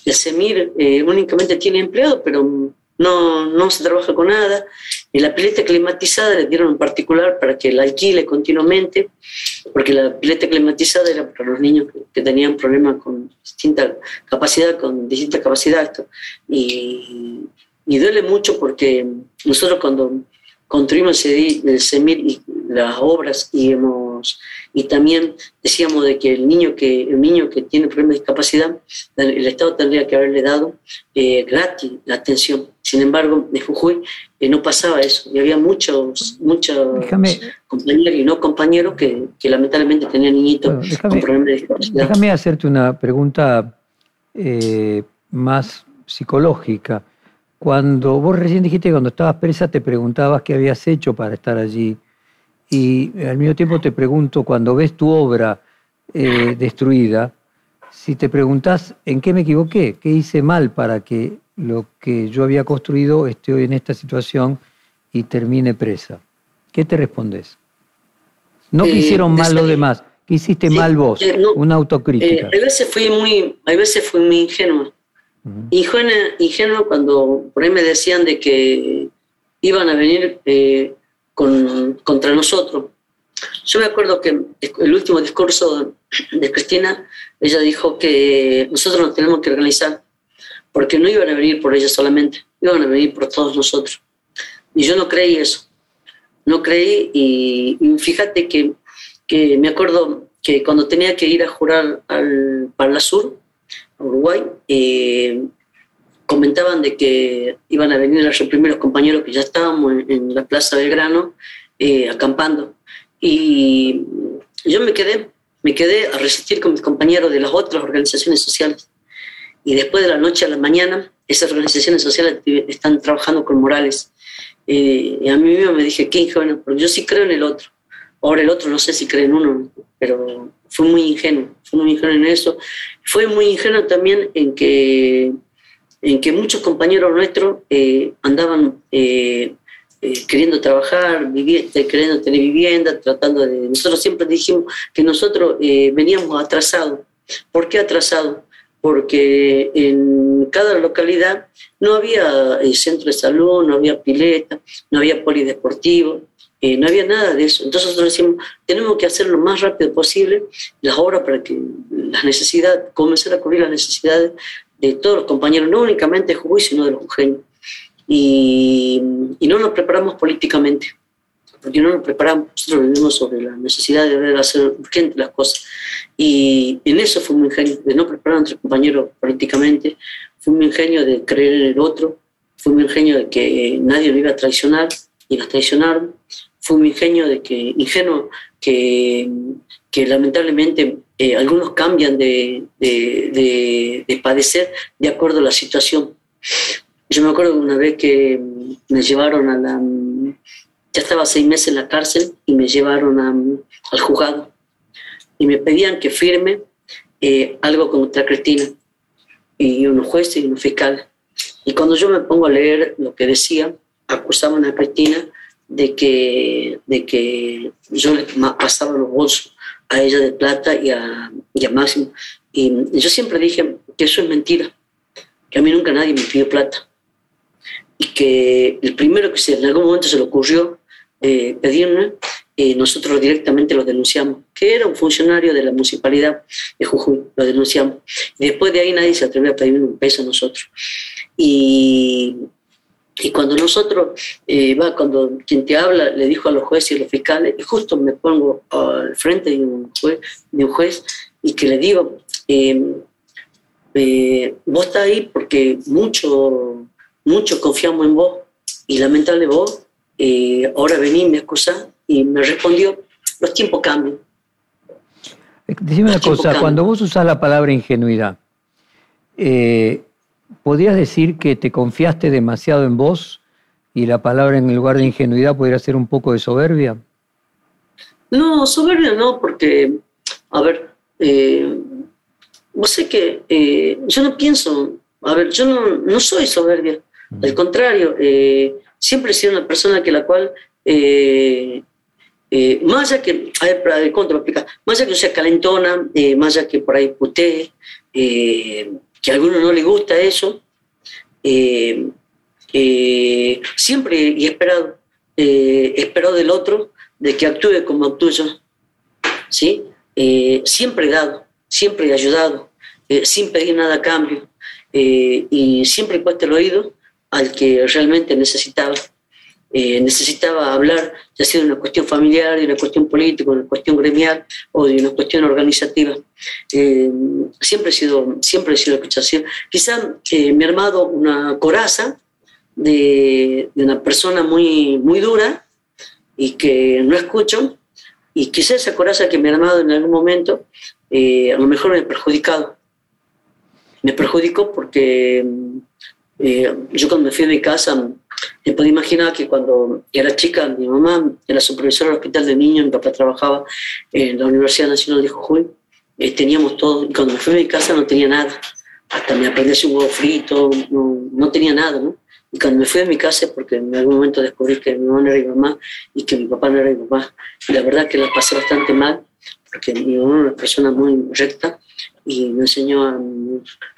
el SEMIR eh, únicamente tiene empleado, pero no, no se trabaja con nada. Y la pileta climatizada le dieron en particular para que la alquile continuamente, porque la pileta climatizada era para los niños que, tenían problemas con distinta capacidad, con distinta capacidad. Y, y duele mucho porque nosotros cuando construimos el CEMIR y las obras y hemos y también decíamos de que el niño que el niño que tiene problemas de discapacidad el Estado tendría que haberle dado eh, gratis la atención. Sin embargo en Jujuy eh, no pasaba eso y había muchos muchos compañeros y no compañeros que, que lamentablemente tenían niñitos con problemas de discapacidad.
déjame hacerte una pregunta eh, más psicológica cuando vos recién dijiste que cuando estabas presa te preguntabas qué habías hecho para estar allí. Y al mismo tiempo te pregunto, cuando ves tu obra eh, destruida, si te preguntás en qué me equivoqué, qué hice mal para que lo que yo había construido esté hoy en esta situación y termine presa. ¿Qué te respondes? No que eh, hicieron mal los demás, que hiciste mal vos, eh, una autocrítica.
a veces fui muy, a veces fui muy ingenua Ingenuo, cuando por ahí me decían de que iban a venir eh, contra nosotros. Yo me acuerdo que el último discurso de Cristina, ella dijo que nosotros nos tenemos que organizar, porque no iban a venir por ella solamente, iban a venir por todos nosotros. Y yo no creí eso, no creí y, fíjate que, que, me acuerdo que cuando tenía que ir a jurar al Parla Sur, Uruguay, eh, comentaban de que iban a venir los primeros compañeros que ya estábamos en, la Plaza Belgrano eh, acampando. Y yo me quedé, me quedé a resistir con mis compañeros de las otras organizaciones sociales. Y después de la noche a la mañana, esas organizaciones sociales están trabajando con Morales. Eh, y a mí mismo me dije, qué ingenuo, porque yo sí creo en el otro. Ahora el otro no sé si cree en uno, pero fue muy ingenuo, fue muy ingenuo en eso. Fue muy ingenuo también en que, en que muchos compañeros nuestros eh, andaban eh, eh, queriendo trabajar, vivir, queriendo tener vivienda, tratando de... Nosotros siempre dijimos que nosotros veníamos atrasados. ¿Por qué atrasados? Porque en cada localidad no había centro de salud, no había pileta, no había polideportivo, Eh, no había nada de eso. Entonces nosotros decimos, tenemos que hacer lo más rápido posible las obras para que las necesidades, comenzar a cubrir las necesidades de todos los compañeros, no únicamente de Jujuy, sino de los jujeños. Y, y no nos preparamos políticamente porque no nos preparamos, nosotros vivimos sobre la necesidad de hacer urgente las cosas. Y en eso fue un ingenio, de no preparar a nuestros compañeros políticamente, fue un ingenio de creer en el otro, fue un ingenio de que nadie lo iba a traicionar y nos traicionaron, fue un ingenio de que, ingenuo, que, que lamentablemente eh, algunos cambian de, de, de, padecer de acuerdo a la situación. Yo me acuerdo una vez que me llevaron a la ya estaba seis meses en la cárcel y me llevaron al juzgado y me pedían que firme eh, algo contra Cristina y unos jueces y unos fiscales. Y cuando yo me pongo a leer lo que decía, acusaban a Cristina de que, de que yo le pasaba los bolsos a ella de plata y a, y a Máximo. Y yo siempre dije que eso es mentira, que a mí nunca nadie me pidió plata. Y que el primero que se, en algún momento se le ocurrió eh, pedirme, y nosotros directamente lo denunciamos, que era un funcionario de la municipalidad de Jujuy, lo denunciamos. Y después de ahí nadie se atrevió a pedir un peso a nosotros. Y, y cuando nosotros, eh, va, cuando quien te habla le dijo a los jueces y a los fiscales, y justo me pongo al frente de un juez, de un juez y que le digo, em, eh, vos estás ahí porque mucho, mucho confiamos en vos. Y lamentable vos eh, ahora vení, me excusa, y me respondió, los tiempos cambian.
Dime una cosa, cuando vos usás la palabra ingenuidad, eh, ¿podrías decir que te confiaste demasiado en vos y la palabra en lugar de ingenuidad podría ser un poco de soberbia?
No, soberbia no, porque, a ver, eh, vos sé que eh, yo no pienso, a ver, yo no, no soy soberbia, al contrario, eh, siempre he sido una persona que la cual, eh, más allá que, a ver, ¿cómo te lo Más allá que sea calentona, eh, más allá que por ahí putee, que a alguno no le gusta eso, siempre he esperado, he esperado del otro de que actúe como actúo yo, ¿sí? siempre he dado, siempre ayudado, sin pedir nada a cambio, y siempre puesto el oído al que realmente necesitaba. Eh, necesitaba hablar, ya sea de una cuestión familiar, de una cuestión política, de una cuestión gremial o de una cuestión organizativa. Eh, siempre he sido, siempre he sido escuchación. Quizá eh, me he armado una coraza de, de, una persona muy, muy dura y que no escucho, y quizá esa coraza que me he armado en algún momento, a lo mejor me ha perjudicado. Me perjudicó porque eh, yo cuando me fui mi casa, me podía imaginar que cuando era chica, mi mamá era supervisora del hospital de niños, mi papá trabajaba en la Universidad Nacional de Jujuy, eh, teníamos todo, y cuando me fui mi casa no tenía nada, hasta me aprendí un huevo frito, no, no, tenía nada, ¿no? Y cuando me fui a mi casa, porque en algún momento descubrí que mi mamá no era mi mamá y que mi papá no era mi papá, y la verdad que la pasé bastante mal, porque mi mamá era una persona muy recta y me enseñó a,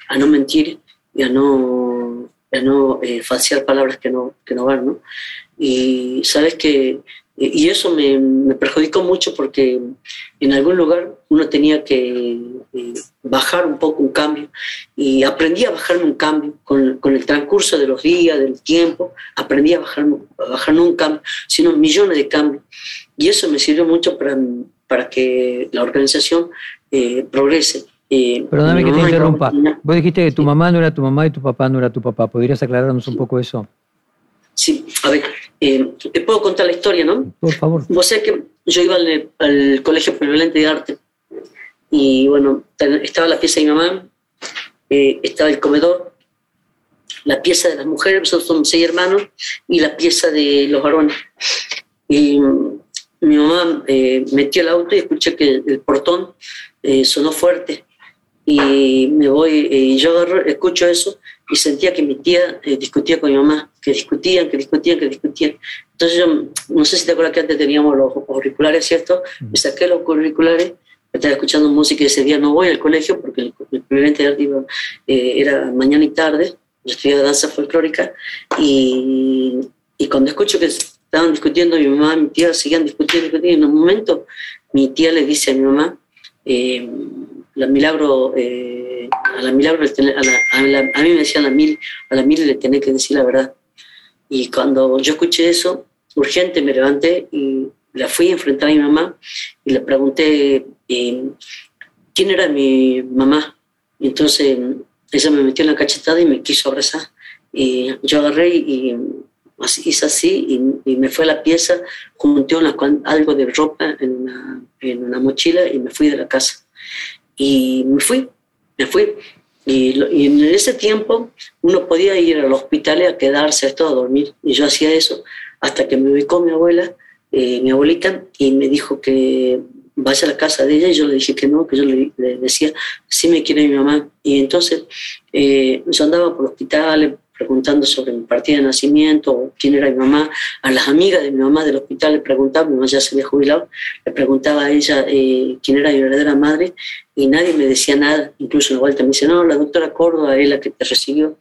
a no mentir y a no, no eh, falsear palabras que no, que no van, ¿no? Y sabes que, y eso me, me, perjudicó mucho porque en algún lugar uno tenía que eh, bajar un poco un cambio y aprendí a bajarme un cambio con, con, el transcurso de los días, del tiempo, aprendí a bajarme, a bajarme un cambio, sino millones de cambios. Y eso me sirvió mucho para, para que la organización eh, progrese.
Eh, Perdóname que te interrumpa. Vos dijiste que tu mamá no era tu mamá y tu papá no era tu papá. ¿Podrías aclararnos un poco eso?
Sí, a ver, eh, te puedo contar la historia, ¿no?
Por favor.
Vos sabés que yo iba al, Colegio Polivalente de Arte y bueno, estaba la pieza de mi mamá, eh, estaba el comedor, la pieza de las mujeres, nosotros somos seis hermanos, y la pieza de los varones. Y mm, mi mamá eh, metió el auto y escuché que el portón sonó fuerte y me voy, y yo escucho eso y sentía que mi tía eh, discutía con mi mamá, que discutían, que discutían, que discutían. Entonces yo, no sé si te acuerdas que antes teníamos los auriculares, ¿cierto? Me saqué los auriculares, estaba escuchando música y ese día no voy al colegio porque el, el primer eh, era mañana y tarde, yo estudiaba danza folclórica y, y cuando escucho que estaban discutiendo mi mamá y mi tía, seguían discutiendo, discutiendo. Y en un momento mi tía le dice a mi mamá, eh, la milagro, eh, a la milagro, a, mí me decían a la mil, a la mil le tenés que decir la verdad. Y cuando yo escuché eso, urgente me levanté y la fui a enfrentar a mi mamá y le pregunté eh, quién era mi mamá. Y entonces ella me metió en la cachetada y me quiso abrazar. Y yo agarré y hice así y, me fue a la pieza, junté algo de ropa en una, en una, mochila y me fui de la casa. Y me fui, me fui. Y, en ese tiempo uno podía ir al hospital a quedarse a a dormir. Y yo hacía eso hasta que me ubicó mi abuela, eh, mi abuelita, y me dijo que vaya a la casa de ella y yo le dije que no, que yo le, decía, sí me quiere mi mamá. Y entonces eh, yo andaba por hospitales preguntando sobre mi partida de nacimiento, quién era mi mamá. A las amigas de mi mamá del hospital le preguntaba, mi mamá ya se había jubilado, le preguntaba a ella eh, quién era mi verdadera madre y nadie me decía nada. Incluso una vuelta me dice, no, la doctora Córdoba es la que te recibió.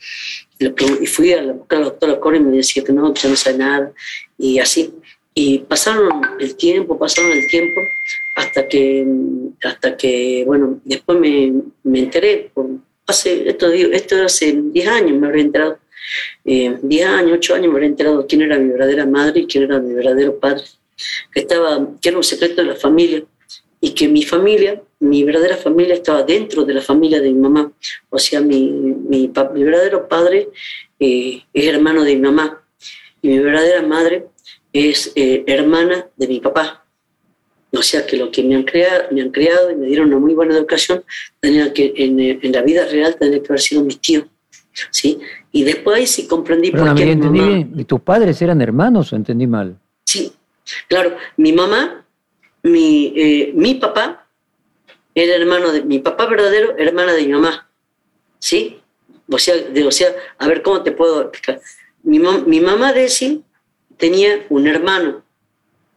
Y fui a la, a la doctora Córdoba y me decía que no, ya no sabe nada. Y así. Y pasaron el tiempo, pasaron el tiempo, hasta que, hasta que bueno, después me, me enteré, por, hace, esto, esto hace 10 años me habría enterado, 10 eh, años, 8 años me habría enterado quién era mi verdadera madre y quién era mi verdadero padre, que, estaba, que era un secreto de la familia y que mi familia, mi verdadera familia estaba dentro de la familia de mi mamá, o sea, mi, mi, mi verdadero padre eh, es hermano de mi mamá y mi verdadera madre es eh, hermana de mi papá. O sea que lo que me han, creado, me han creado y me dieron una muy buena educación, tenía que, en, en la vida real tenía que haber sido mis tíos. ¿Sí? Y después sí comprendí
por qué. entendí bien. ¿Tus padres eran hermanos o entendí mal?
Sí, claro. Mi mamá, mi, eh, mi papá, era hermano de mi papá verdadero, hermana de mi mamá. ¿Sí? O sea, de, o sea a ver cómo te puedo explicar. Mi, mi mamá de sí tenía un hermano,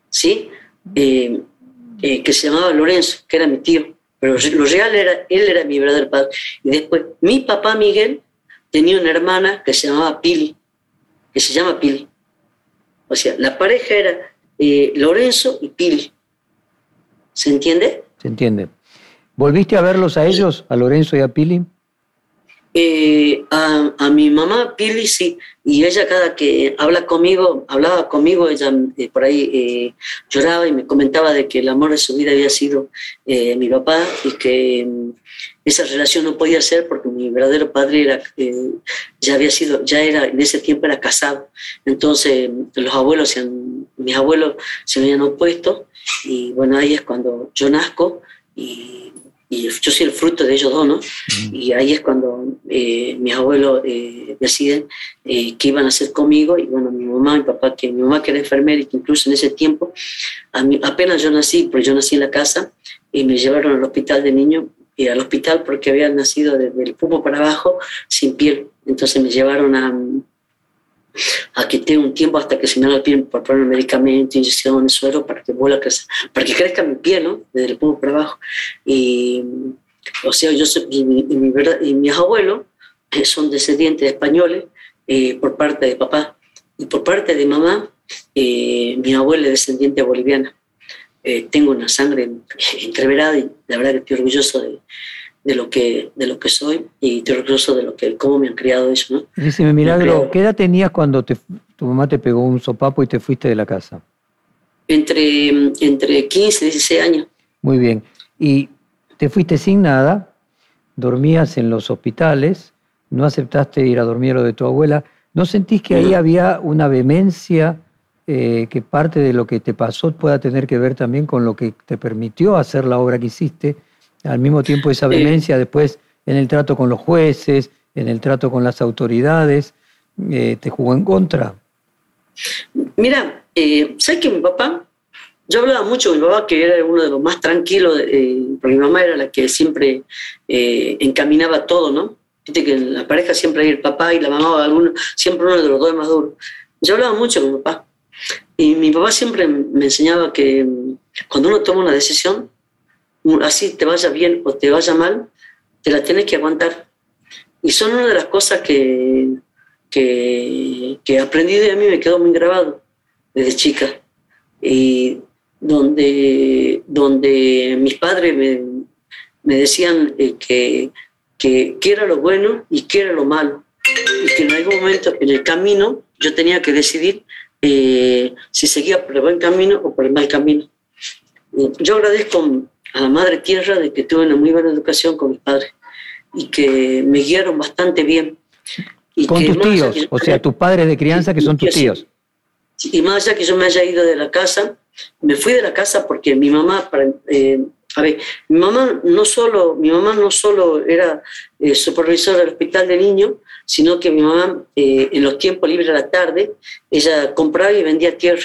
¿sí? Eh, eh, que se llamaba Lorenzo, que era mi tío. Pero lo real era, él era mi verdadero padre. Y después, mi papá Miguel tenía una hermana que se llamaba Pili, que se llama Pili. O sea, la pareja era eh, Lorenzo y Pili. ¿Se entiende?
Se entiende. ¿Volviste a verlos a ellos, a Lorenzo y a Pili?
Eh, a, mi mamá Pili sí, y ella cada que habla conmigo, hablaba conmigo, ella eh, por ahí lloraba y me comentaba de que el amor de su vida había sido mi papá y que mm, esa relación no podía ser porque mi verdadero padre era, eh, ya había sido, ya era, en ese tiempo era casado. Entonces los abuelos, mis abuelos se habían opuesto y bueno, ahí es cuando yo nazco y, yo soy el fruto de ellos dos, ¿no? Y ahí es cuando eh, mis abuelos eh, deciden qué iban a hacer conmigo y bueno, mi mamá, mi papá, que mi mamá que era enfermera y que incluso en ese tiempo, apenas yo nací, porque yo nací en la casa, y me llevaron al hospital de niño al hospital porque había nacido desde el pupo para abajo sin piel. Entonces me llevaron a, a que tenga un tiempo hasta que se me haga la piel por poner medicamento, inyección, suero para que vuelva a crecer, para que crezca mi piel, ¿no? Desde el pupo para abajo. Y, o sea, yo soy, y, mi, y mis abuelos eh, son descendientes españoles eh, por parte de papá y por parte de mamá, eh, mi abuela es descendiente boliviana. Eh, tengo una sangre (laughs) entreverada y la verdad que estoy orgulloso de, de, lo, que, de lo que soy y estoy orgulloso de lo que, cómo me han criado eso. ¿no?
Dígame, Milagro, ¿qué edad tenías cuando te, tu mamá te pegó un sopapo y te fuiste de la casa?
Entre, entre 15 y 16 años.
Muy bien. Y te fuiste sin nada, dormías en los hospitales, no aceptaste ir a dormir a lo de tu abuela. ¿No sentís que ahí había una vehemencia? Eh, que parte de lo que te pasó pueda tener que ver también con lo que te permitió hacer la obra que hiciste, al mismo tiempo esa violencia después en el trato con los jueces, en el trato con las autoridades, eh, te jugó en contra.
Mira, eh, ¿sabes que mi papá? Yo hablaba mucho con mi papá, que era uno de los más tranquilos, eh, porque mi mamá era la que siempre encaminaba todo, ¿no? Viste que en la pareja siempre hay el papá y la mamá alguno, siempre uno de los dos es más duro. Yo hablaba mucho con mi papá. Y mi papá siempre me enseñaba que cuando uno toma una decisión, así te vaya bien o te vaya mal, te la tienes que aguantar. Y son una de las cosas que, que, que aprendí de mí, me quedó muy grabado. desde chica, y donde, donde mis padres me, decían eh, que, que, era lo bueno y qué era lo malo, y que en algún momento en el camino yo tenía que decidir eh, si seguía por el buen camino o por el mal camino. Yo agradezco a la Madre Tierra de que tuve una muy buena educación con mis padres y que me guiaron bastante bien.
Y con tus tíos, o sea, tus padres de crianza que son tus tíos.
Y más allá que yo me haya ido de la casa, me fui de la casa porque mi mamá, eh, a ver, mi mamá no solo, mi mamá no solo era eh, supervisora del hospital de niños, sino que mi mamá eh, en los tiempos libres de la tarde, ella compraba y vendía tierra.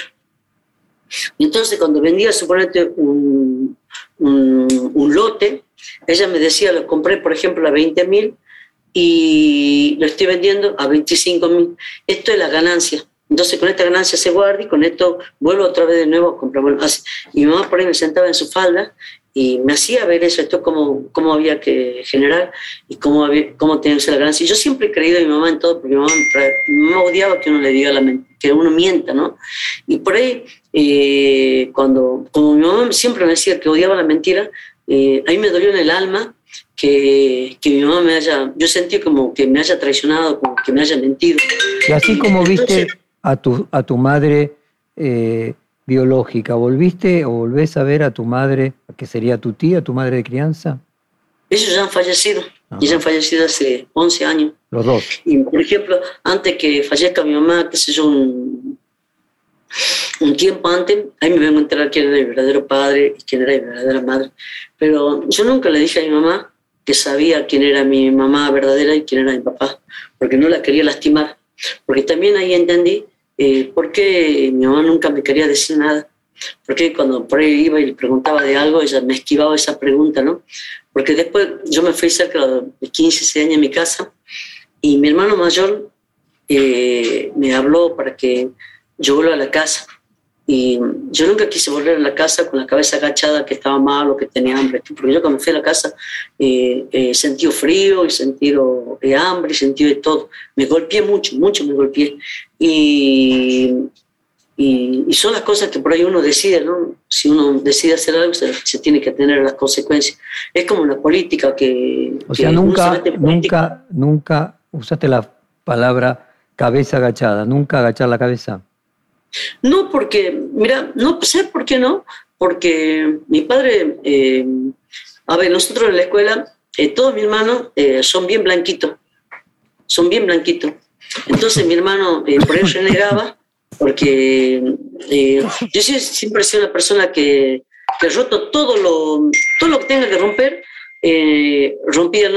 entonces cuando vendía, suponete, un, un, lote, ella me decía, lo compré por ejemplo a 20 mil y lo estoy vendiendo a 25 mil. Esto es la ganancia. Entonces con esta ganancia se guarda y con esto vuelvo otra vez de nuevo a comprar. Y mi mamá por ahí me sentaba en su falda y me hacía ver eso, esto cómo, cómo había que generar y cómo, había, cómo tenía que ser la ganancia. Y yo siempre he creído en mi mamá en todo, porque mi mamá, me odiaba que uno le diga la que uno mienta, ¿no? Y por ahí, eh, cuando, como mi mamá siempre me decía que odiaba la mentira, eh, a mí me dolió en el alma que, que, mi mamá me haya, yo sentí como que me haya traicionado, como que me haya mentido.
Y así como viste a tu, a tu madre eh, biológica, ¿volviste o volvés a ver a tu madre, que sería tu tía, tu madre de crianza?
Ellos ya han fallecido, y ya han fallecido hace 11 años.
Los dos.
Y, por ejemplo, antes que fallezca mi mamá, qué sé yo, un, un tiempo antes, ahí me vengo a enterar quién era mi verdadero padre y quién era mi verdadera madre. Pero yo nunca le dije a mi mamá que sabía quién era mi mamá verdadera y quién era mi papá, porque no la quería lastimar. Porque también ahí entendí eh, ¿por qué mi mamá nunca me quería decir nada? Porque cuando por ahí iba y le preguntaba de algo, ella me esquivaba esa pregunta, ¿no? Porque después yo me fui cerca de 15, 16 años a mi casa y mi hermano mayor eh, me habló para que yo vuelva a la casa. Y yo nunca quise volver a la casa con la cabeza agachada, que estaba mal o que tenía hambre. Porque yo cuando fui a la casa eh, eh, sentí frío y sentí eh, hambre y sentí de todo. Me golpeé mucho, mucho me golpeé. Y, y, son las cosas que por ahí uno decide, ¿no? Si uno decide hacer algo, se, tiene que tener las consecuencias. Es como una política que...
O sea, nunca, nunca, nunca usaste la palabra cabeza agachada, nunca agachar la cabeza.
No, porque, mira, no sé por qué no, porque mi padre, eh, a ver, nosotros en la escuela, eh, todos mis hermanos eh, son bien blanquitos, son bien blanquitos. Entonces mi hermano por eso renegaba, porque yo siempre he sido una persona que, que roto todo lo, todo lo que tenga que romper, rompía,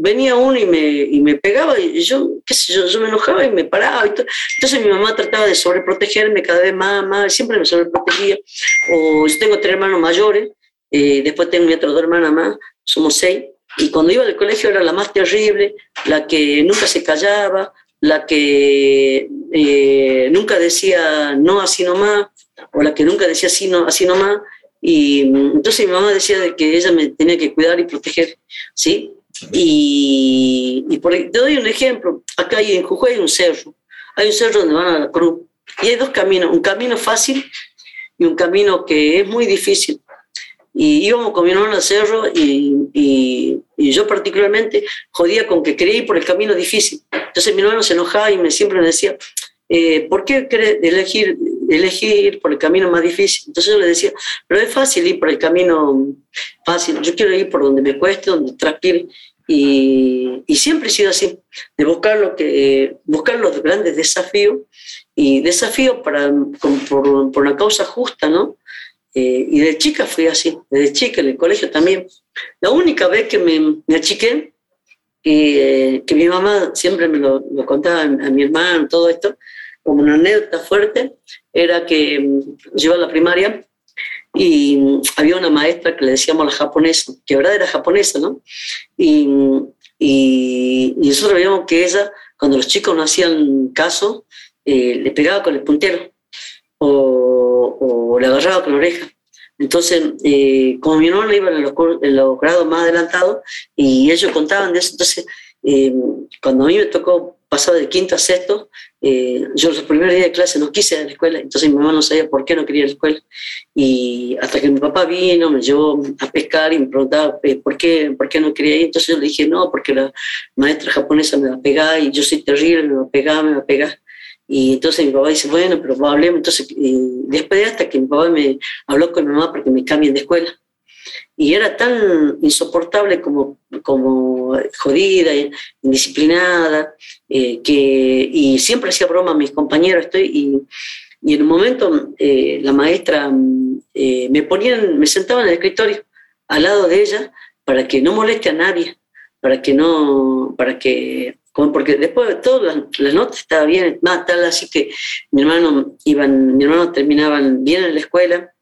venía uno y me, y me pegaba y yo, qué sé yo, yo me enojaba y me paraba. Y Entonces mi mamá trataba de sobreprotegerme cada vez más, más, siempre me sobreprotegía. O yo tengo tres hermanos mayores, eh, después tengo mi otras dos hermanas más, somos seis. Y cuando iba al colegio era la más terrible, la que nunca se callaba, la que eh, nunca decía no así nomás, o la que nunca decía así, no, así nomás. Y entonces mi mamá decía de que ella me tenía que cuidar y proteger, ¿sí? Y, por, te doy un ejemplo. Acá hay en Jujuy hay un cerro. Hay un cerro donde van a la cruz. Y hay dos caminos. Un camino fácil y un camino que es muy difícil. Y íbamos con mi hermano al cerro y, y, yo particularmente jodía con que ir por el camino difícil. Entonces mi hermano se enojaba y me, siempre me decía, eh, ¿por qué elegir, elegir por el camino más difícil? Entonces yo le decía, pero es fácil ir por el camino fácil, yo quiero ir por donde me cueste, donde transpire. Y, y, siempre he sido así, de buscar, lo que, buscar los grandes desafíos y desafíos para, por, por, una causa justa, ¿no? Eh, y de chica fui así, desde chica en el colegio también. La única vez que me, me achiqué, eh, que mi mamá siempre me lo, lo contaba a, mi hermano, todo esto, como una anécdota fuerte, era que mm, yo a la primaria y mm, había una maestra que le decíamos la japonesa, que verdad era japonesa, ¿no? Y, y, nosotros veíamos que ella, cuando los chicos no hacían caso, eh, le pegaba con el puntero o, o, le agarraba con la oreja. Entonces, eh, como mi hermano iba en los, en los, grados más adelantados y ellos contaban de eso, entonces, eh, cuando a mí me tocó pasaba de quinto a sexto, eh, yo los primeros días de clase no quise ir a la escuela, entonces mi mamá no sabía por qué no quería ir a la escuela. Y hasta que mi papá vino, me llevó a pescar y me preguntaba eh, por, qué, por qué no quería ir. Entonces yo le dije, no, porque la maestra japonesa me va a pegar y yo soy terrible, me va a pegar, me va a pegar. Y entonces mi papá dice, bueno, pero hablemos. Entonces, después hasta que mi papá me habló con mi mamá para que me cambien de escuela y era tan insoportable como, como jodida, indisciplinada, eh, que, y siempre hacía broma a mis compañeros. Estoy, y, y en un momento eh, la maestra eh, me ponían, me sentaba en el escritorio al lado de ella para que no moleste a nadie, para que no, para que, porque después de todo las, notas estaban bien, más tal así que mi hermano iban, mi hermano terminaban bien en la escuela,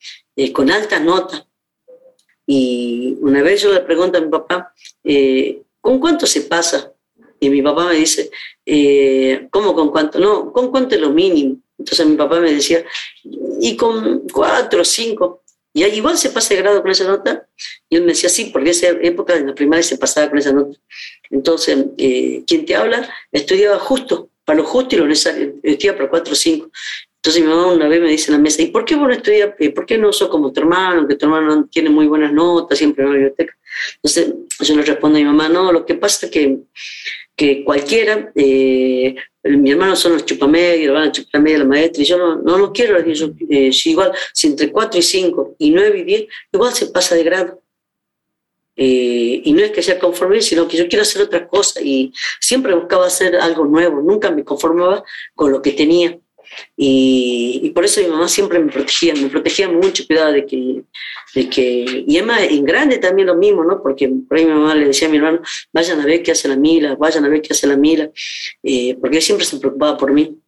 con altas notas, y una vez yo le pregunto a mi papá, eh, ¿con cuánto se pasa? Y mi papá me dice, eh, ¿cómo con cuánto? No, ¿con cuánto es lo mínimo? Entonces mi papá me decía, y con cuatro cinco. Y ahí igual se pasa de grado con esa nota. Y él me decía, sí, porque esa época en la primaria se pasaba con esa nota. Entonces, eh, quien te habla estudiaba justo, para lo justo y lo necesario, estudiaba para cuatro o cinco. Entonces mi mamá una vez me dice en la mesa, ¿y por qué vos no estudias, eh, por qué no sos como tu hermano, que tu hermano tiene muy buenas notas, siempre en la biblioteca? Entonces yo le respondo a mi mamá, no, lo que pasa es que, que cualquiera, eh, mi hermano son los chupamedios, van a chupar media la maestra, y yo no, no lo quiero, yo, eh, si igual, si entre 4 y 5 y 9 y 10, igual se pasa de grado. y no es que sea conforme, sino que yo quiero hacer otra cosa y siempre buscaba hacer algo nuevo, nunca me conformaba con lo que tenía. Y, por eso mi mamá siempre me protegía, me protegía mucho, cuidaba de que, de que, y además en grande también lo mismo, ¿no? Porque por ahí mi mamá le decía a mi hermano, vayan a ver qué hace la mila, vayan a ver qué hace la mila, eh, porque siempre se preocupaba por mí.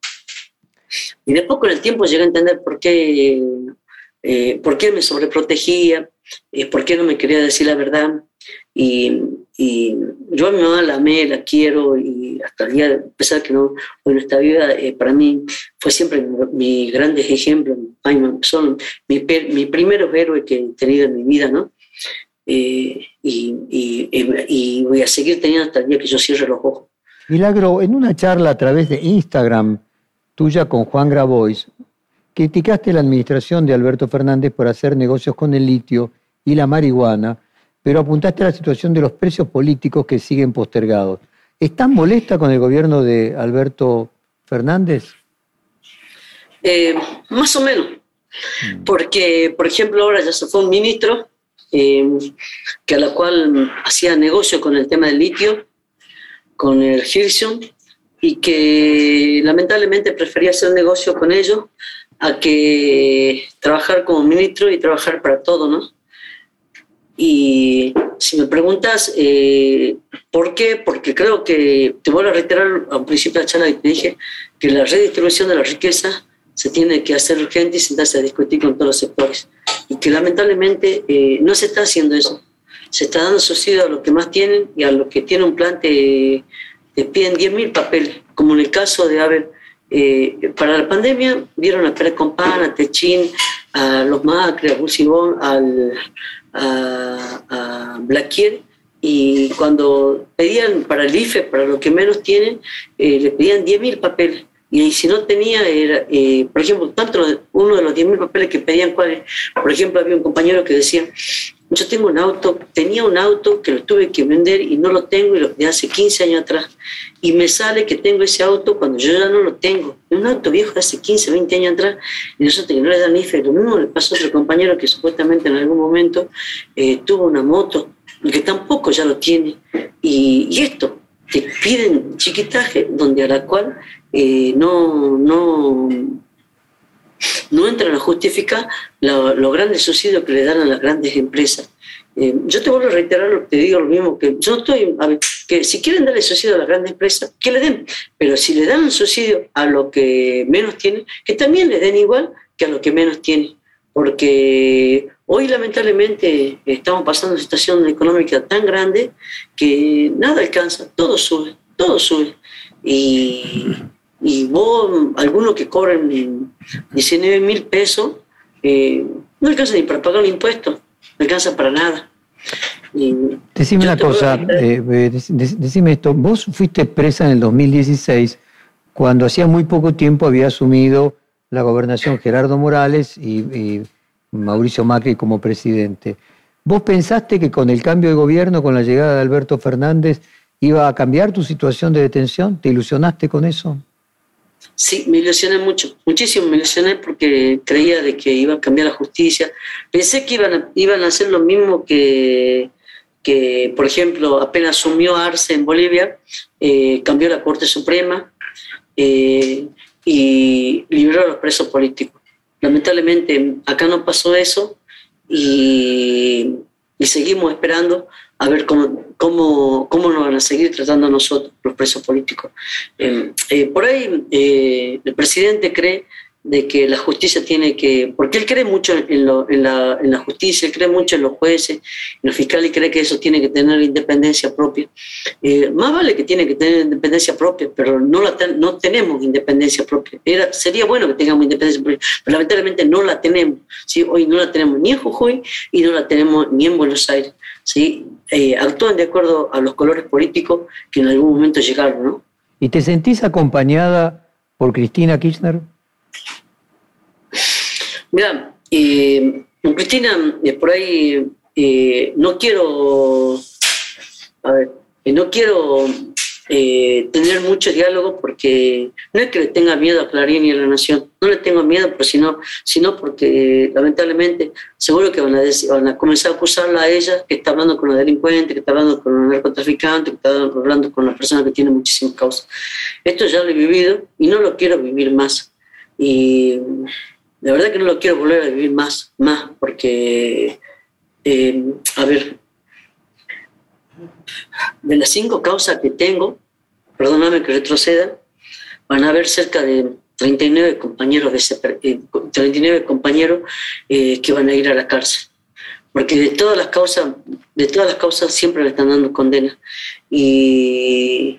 Y después con el tiempo llegué a entender por qué, eh, por qué me sobreprotegía, eh, por qué no me quería decir la verdad. Y, y yo a mi mamá la amé, la quiero y hasta el día, a pesar que no, hoy no está viva, eh, para mí fue siempre mi, mi grandes ejemplos, son mis mi primeros héroes que he tenido en mi vida, ¿no? Eh, y, y, y, voy a seguir teniendo hasta el día que yo cierre los ojos.
Milagro, en una charla a través de Instagram tuya con Juan Grabois, criticaste la administración de Alberto Fernández por hacer negocios con el litio y la marihuana pero apuntaste a la situación de los precios políticos que siguen postergados. ¿Estás molesta con el gobierno de Alberto Fernández?
Eh, más o menos, mm. porque, por ejemplo, ahora ya se fue un ministro eh, que a la cual hacía negocio con el tema del litio, con el Hirschon, y que lamentablemente prefería hacer negocio con ellos a que trabajar como ministro y trabajar para todo, ¿no? Y si me preguntas eh, por qué, porque creo que, te vuelvo a reiterar a un principio de la charla y te dije que la redistribución de la riqueza se tiene que hacer urgente y sentarse a discutir con todos los sectores. Y que lamentablemente eh, no se está haciendo eso. Se está dando subsidio a los que más tienen y a los que tienen un plan te, te piden 10.000 papeles, como en el caso de haber, eh, para la pandemia vieron a Pérez Compán, a Techín, a los Macri, a Busibón, al, a, a Blaquier y cuando pedían para el IFE, para lo que menos tienen, eh, le pedían 10.000 papeles. Y si no tenía, era, eh, por ejemplo, tanto uno de los 10.000 papeles que pedían, ¿cuáles? Por ejemplo, había un compañero que decía, yo tengo un auto, tenía un auto que lo tuve que vender y no lo tengo de hace 15 años atrás. Y me sale que tengo ese auto cuando yo ya no lo tengo. Un auto viejo de hace 15, 20 años atrás y nosotros no le dan ni fe. Lo mismo le pasó a otro compañero que supuestamente en algún momento eh, tuvo una moto que tampoco ya lo tiene. Y, y esto, te piden chiquitaje donde a la cual eh, no, no, no entran a justificar los grandes subsidios que le dan a las grandes empresas. Eh, yo te vuelvo a reiterar lo que te digo, lo mismo que yo estoy, que si quieren darle subsidio a las grandes empresas, que le den, pero si le dan un subsidio a lo que menos tienen, que también le den igual que a lo que menos tienen, porque hoy lamentablemente estamos pasando una situación económica tan grande que nada alcanza, todo sube, todo sube. Y, y vos, algunos que cobran 19 mil pesos, eh, no alcanza ni para pagar el impuesto, no alcanza para nada.
decime una cosa, eh, eh, decime esto, vos fuiste presa en el 2016 cuando hacía muy poco tiempo había asumido la gobernación Gerardo Morales y, Mauricio Macri como presidente. ¿Vos pensaste que con el cambio de gobierno, con la llegada de Alberto Fernández, iba a cambiar tu situación de detención? ¿Te ilusionaste con eso?
Sí, me ilusioné mucho, muchísimo me ilusioné porque creía de que iba a cambiar la justicia. Pensé que iban a, iban a hacer lo mismo que, que, por ejemplo, apenas asumió Arce en Bolivia, eh, cambió la Corte Suprema eh, y liberó a los presos políticos. Lamentablemente acá no pasó eso y, y seguimos esperando a ver cómo, cómo, cómo nos van a seguir tratando a nosotros, los presos políticos. Eh, eh, por ahí eh, el presidente cree de que la justicia tiene que, porque él cree mucho en, la, en, la, justicia, él cree mucho en los jueces, en los fiscales y cree que eso tiene que tener independencia propia. más vale que tiene que tener independencia propia, pero no, la no tenemos independencia propia. Era, sería bueno que tengamos independencia propia, pero lamentablemente no la tenemos. ¿sí? Hoy no la tenemos ni en Jujuy y no la tenemos ni en Buenos Aires. ¿sí? Eh, actúan de acuerdo a los colores políticos que en algún momento llegaron. ¿no?
¿Y te sentís acompañada por Cristina Kirchner?
Mira, eh, Cristina, eh, por ahí no quiero, a ver, no quiero eh, tener mucho diálogo porque no es que le tenga miedo a Clarín y a la Nación, no le tengo miedo, pero sino, sino porque lamentablemente seguro que van a, van a comenzar a acusarla a ella que está hablando con los delincuentes, que está hablando con los narcotraficantes, que está hablando con las personas que tienen muchísimas causas. Esto ya lo he vivido y no lo quiero vivir más. Y de verdad que no lo quiero volver a vivir más, más, porque, eh, a ver, de las cinco causas que tengo, perdóname que retroceda, van a haber cerca de 39 compañeros, de 39 eh, compañeros eh, que van a ir a la cárcel. Porque de todas las causas, de todas las causas siempre le están dando condena. Y,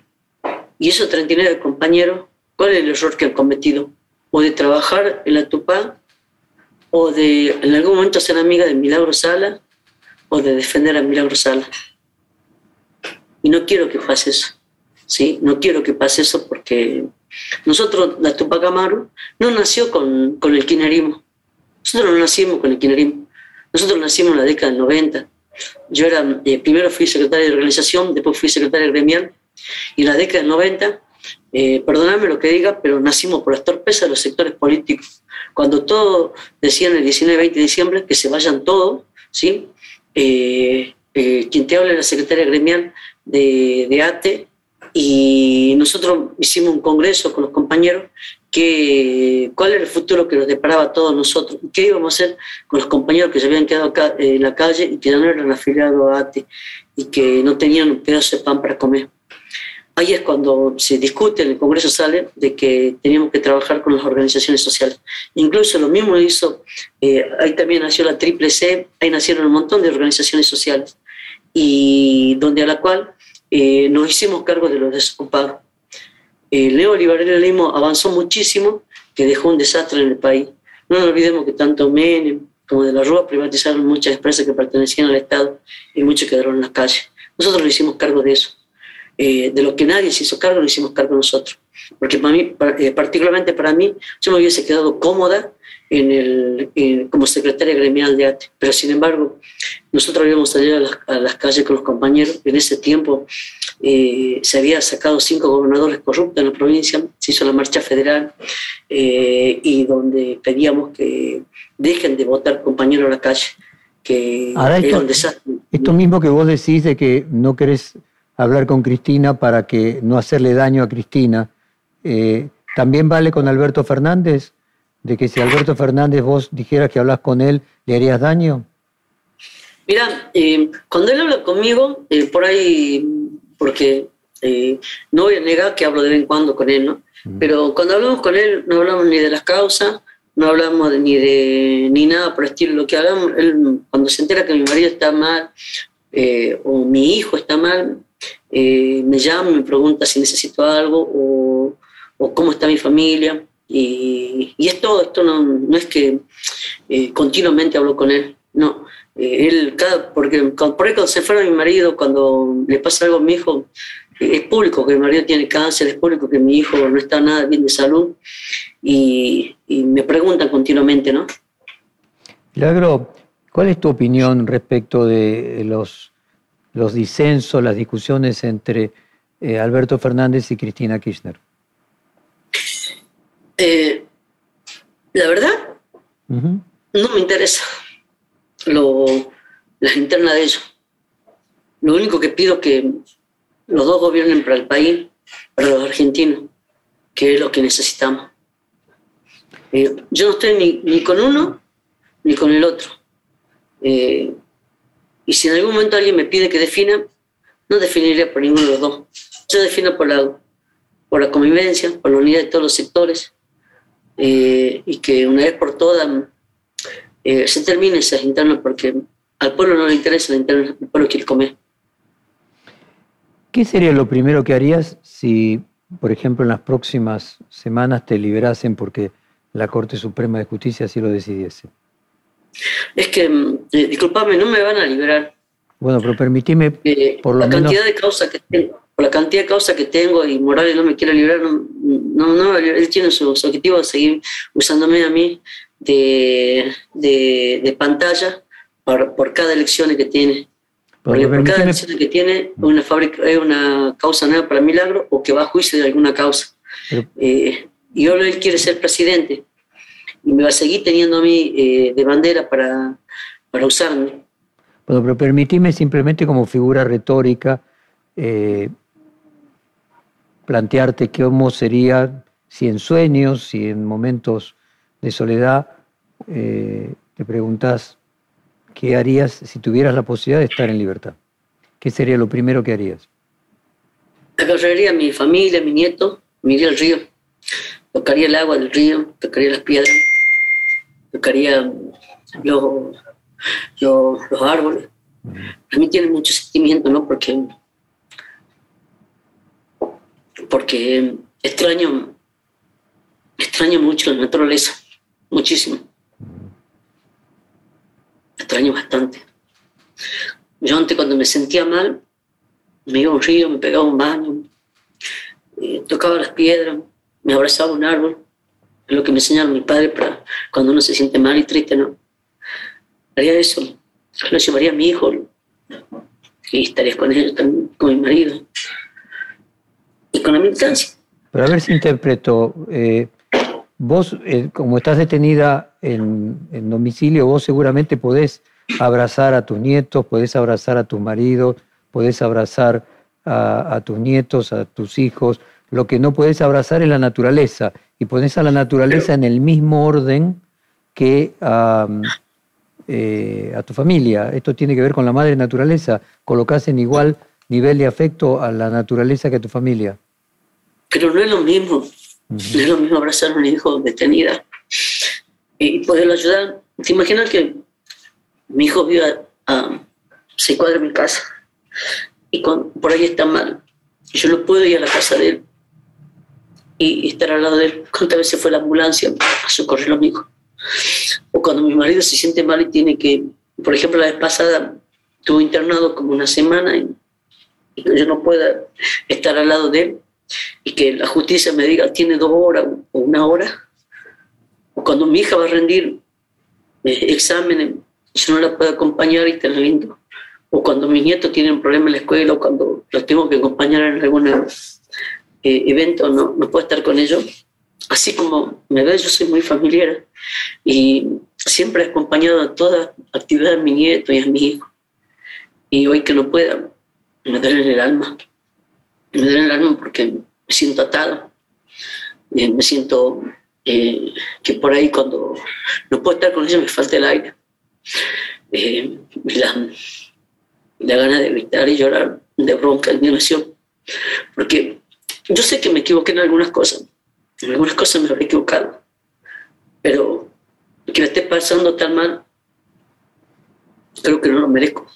y esos 39 compañeros, ¿cuál es el error que han cometido? O de trabajar en la Tupá, o de en algún momento ser amiga de Milagro Sala, o de defender a Milagro Sala. Y no quiero que pase eso, ¿sí? No quiero que pase eso porque nosotros, la Tupac Amaru, no nació con, con el kinerismo. Nosotros no nacimos con el kinerismo. Nosotros nacimos en la década del 90. Yo era, eh, primero fui secretario de organización, después fui secretario gremial. Y en la década del 90, eh, perdóname lo que diga, pero nacimos por las torpezas de los sectores políticos. Cuando todos decían el 19 20 de diciembre que se vayan todos, ¿sí? Eh, eh, quien te habla es la secretaria gremial de, ATE, y nosotros hicimos un congreso con los compañeros que cuál era el futuro que nos deparaba a todos nosotros, qué íbamos a hacer con los compañeros que se habían quedado acá en la calle y que no eran afiliados a ATE y que no tenían un pedazo de pan para comer. Ahí es cuando se discute, en el Congreso sale de que teníamos que trabajar con las organizaciones sociales. Incluso lo mismo hizo, eh, ahí también nació la Triple C, ahí nacieron un montón de organizaciones sociales, y donde a la cual eh, nos hicimos cargo de los desocupados. El neoliberalismo avanzó muchísimo, que dejó un desastre en el país. No nos olvidemos que tanto Menem como de la Rúa privatizaron muchas empresas que pertenecían al Estado y muchos quedaron en las calles. Nosotros nos hicimos cargo de eso. Eh, de lo que nadie se hizo cargo, lo hicimos cargo nosotros. Porque para mí, eh, particularmente para mí, yo me hubiese quedado cómoda en el, como secretaria gremial de ATE. Pero sin embargo, nosotros habíamos salido a las, calles con los compañeros. En ese tiempo eh, se había sacado cinco gobernadores corruptos en la provincia, se hizo la marcha federal eh, y donde pedíamos que dejen de votar compañeros a la calle. Que
esto, Esto mismo que vos decís de que no querés hablar con Cristina para que no hacerle daño a Cristina, eh, ¿también vale con Alberto Fernández? de que si Alberto Fernández vos dijeras que hablas con él, ¿le harías daño?
Mira, eh, cuando él habla conmigo, eh, por ahí, porque eh, no voy a negar que hablo de vez en cuando con él, ¿no? Pero cuando hablamos con él, no hablamos ni de las causas, no hablamos ni de ni nada por el estilo. Lo que hablamos, él, cuando se entera que mi marido está mal o mi hijo está mal, me llama, me pregunta si necesito algo o, cómo está mi familia. Y, esto, esto no, es que eh, continuamente hablo con él, no. Eh, él, cada, porque por ahí cuando se fuera mi marido, cuando le pasa algo a mi hijo, eh, es público que mi marido tiene cáncer, es público que mi hijo no está nada bien de salud y, me preguntan continuamente, ¿no?
Milagro, ¿cuál es tu opinión respecto de los, los disensos, las discusiones entre eh, Alberto Fernández y Cristina Kirchner?
la verdad, no me interesa lo, las internas de ellos. Lo único que pido es que los dos gobiernen para el país, para los argentinos, que es lo que necesitamos. Eh, yo no estoy ni, con uno ni con el otro. Y si en algún momento alguien me pide que defina, no definiría por ninguno de los dos. Yo defino por la, por la convivencia, por la unidad de todos los sectores, eh, y que una vez por todas eh, se termine esas internas porque al pueblo no le interesa la interna, el pueblo quiere comer.
¿Qué sería lo primero que harías si, por ejemplo, en las próximas semanas te liberasen porque la Corte Suprema de Justicia así lo decidiese?
Es que, mm, eh, disculpame, no me van a liberar.
Bueno, pero permitime
eh, por lo la cantidad de causas que tengo, por la cantidad de causas que tengo y Morales no me quiere liberar, no, no, él tiene su, su objetivo de seguir usándome a mí de, de, pantalla por, por, cada elección que tiene. por cada elección que tiene una, fábrica, es una causa nueva para Milagro o que va a juicio de alguna causa. Eh, y ahora él quiere ser presidente y me va a seguir teniendo a mí eh, de bandera para, para usarme.
Bueno, pero permitime simplemente como figura retórica eh, plantearte cómo sería si en sueños, si en momentos de soledad, eh, te preguntas qué harías si tuvieras la posibilidad de estar en libertad. ¿Qué sería lo primero que harías?
Agarraría a mi familia, a mi nieto, me iría al río, tocaría el agua del río, tocaría las piedras, tocaría los, los, árboles. A mí tiene mucho sentimiento, ¿no? Porque, porque extraño, extraño mucho la naturaleza muchísimo. extraño bastante. Yo antes cuando me sentía mal, me iba a un río, me pegaba un baño, eh, tocaba las piedras, me abrazaba un árbol. Lo que me enseñaron mis padres para cuando uno se siente mal y triste, ¿no? Haría eso. Lo llevaría a mi hijo y estaría con él también, con mi marido. Y con la militancia.
Pero a ver si interpreto. Eh, Vos, eh, como estás detenida en, domicilio, vos seguramente podés abrazar a tus nietos, podés abrazar a tu marido, podés abrazar a, tus nietos, a tus hijos. Lo que no podés abrazar es la naturaleza. Y ponés a la naturaleza en el mismo orden que eh, a tu familia. Esto tiene que ver con la madre naturaleza. Colocás en igual nivel de afecto a la naturaleza que a tu familia.
Pero no es lo mismo. No es lo mismo abrazar a un hijo detenida y poderlo ayudar. ¿Te imaginas que mi hijo vive a, seis cuadras de mi casa y por ahí está mal? Yo no puedo ir a la casa de él y, estar al lado de él. ¿Cuántas veces fue la ambulancia a socorrer a mi hijo? O cuando mi marido se siente mal y tiene que, por ejemplo, la vez pasada estuvo internado como una semana y, y yo no pueda estar al lado de él y que la justicia me diga tiene dos horas o una hora, o cuando mi hija va a rendir eh, exámenes, yo no la puedo acompañar y tener lindo, o cuando mis nietos tienen problemas en la escuela, o cuando los tengo que acompañar en algún eh, evento, no, no puedo estar con ellos. Así como me ve, yo soy muy familiar y siempre he acompañado a toda actividad a mi nieto y a mi hijo. Y hoy que no pueda, me duele el alma me duele el alma porque me siento atado, me siento eh, que por ahí cuando no puedo estar con ella me falta el aire. Eh, la, la gana de gritar y llorar de bronca, indignación. Porque yo sé que me equivoqué en algunas cosas, en algunas cosas me habré equivocado, pero que me esté pasando tan mal, creo que no lo merezco.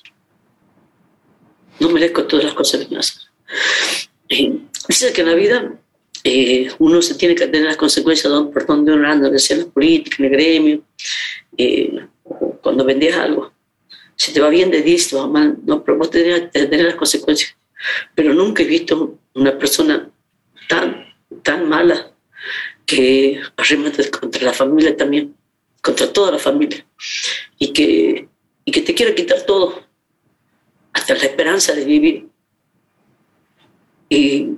No merezco todas las cosas que me hacen. Dice que en la vida eh, uno se tiene que tener las consecuencias por donde uno anda, en la política, en el gremio, eh, cuando vendías algo. Si te va bien de 10, te va mal, no, pero vos tenés que tener las consecuencias. Pero nunca he visto una persona tan, tan mala que arremete contra la familia también, contra toda la familia, y que, y que te quiera quitar todo, hasta la esperanza de vivir. Y,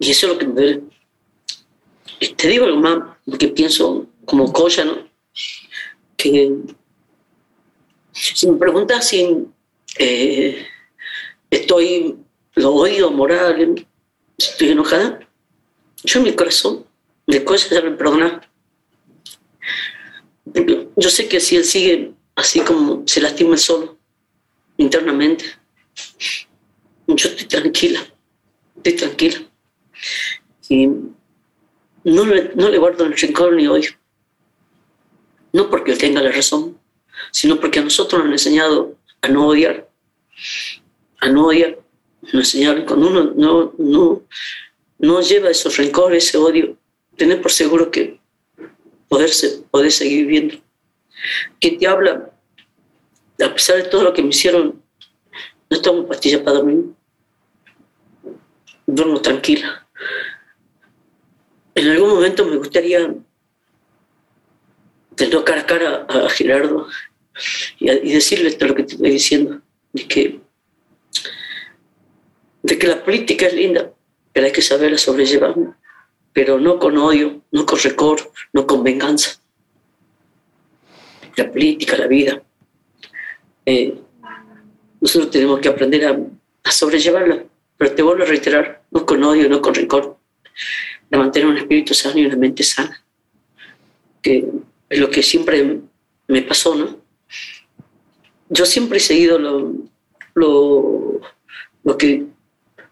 y eso es lo que me duele. Te digo algo más, porque pienso como cosa, ¿no? Que si me preguntas si eh, estoy, lo odio moral, estoy enojada, yo en mi corazón, de cosas deben perdonar. Yo sé que si él sigue así como se lastima solo, internamente, yo estoy tranquila, estoy tranquila. Y no le, no le guardo el rencor ni odio. No porque él tenga la razón, sino porque a nosotros nos han enseñado a no odiar, a no odiar. Nos enseñaron cuando uno no, no, no lleva esos rencores, ese odio, tener por seguro que poderse, poder seguir viviendo. Que te habla, a pesar de todo lo que me hicieron, no tomo pastillas para dormir. Duermo tranquila. En algún momento me gustaría tener cara a cara a Gerardo y, decirle todo lo que te estoy diciendo, de que, de que la política es linda, pero hay que saberla sobrellevar, pero no con odio, no con recor, no con venganza. La política, la vida. Eh, nosotros tenemos que aprender a, a, sobrellevarla, pero te vuelvo a reiterar, no con odio, no con rencor, de mantener un espíritu sano y una mente sana, que es lo que siempre me pasó, ¿no? Yo siempre he seguido lo, lo, lo que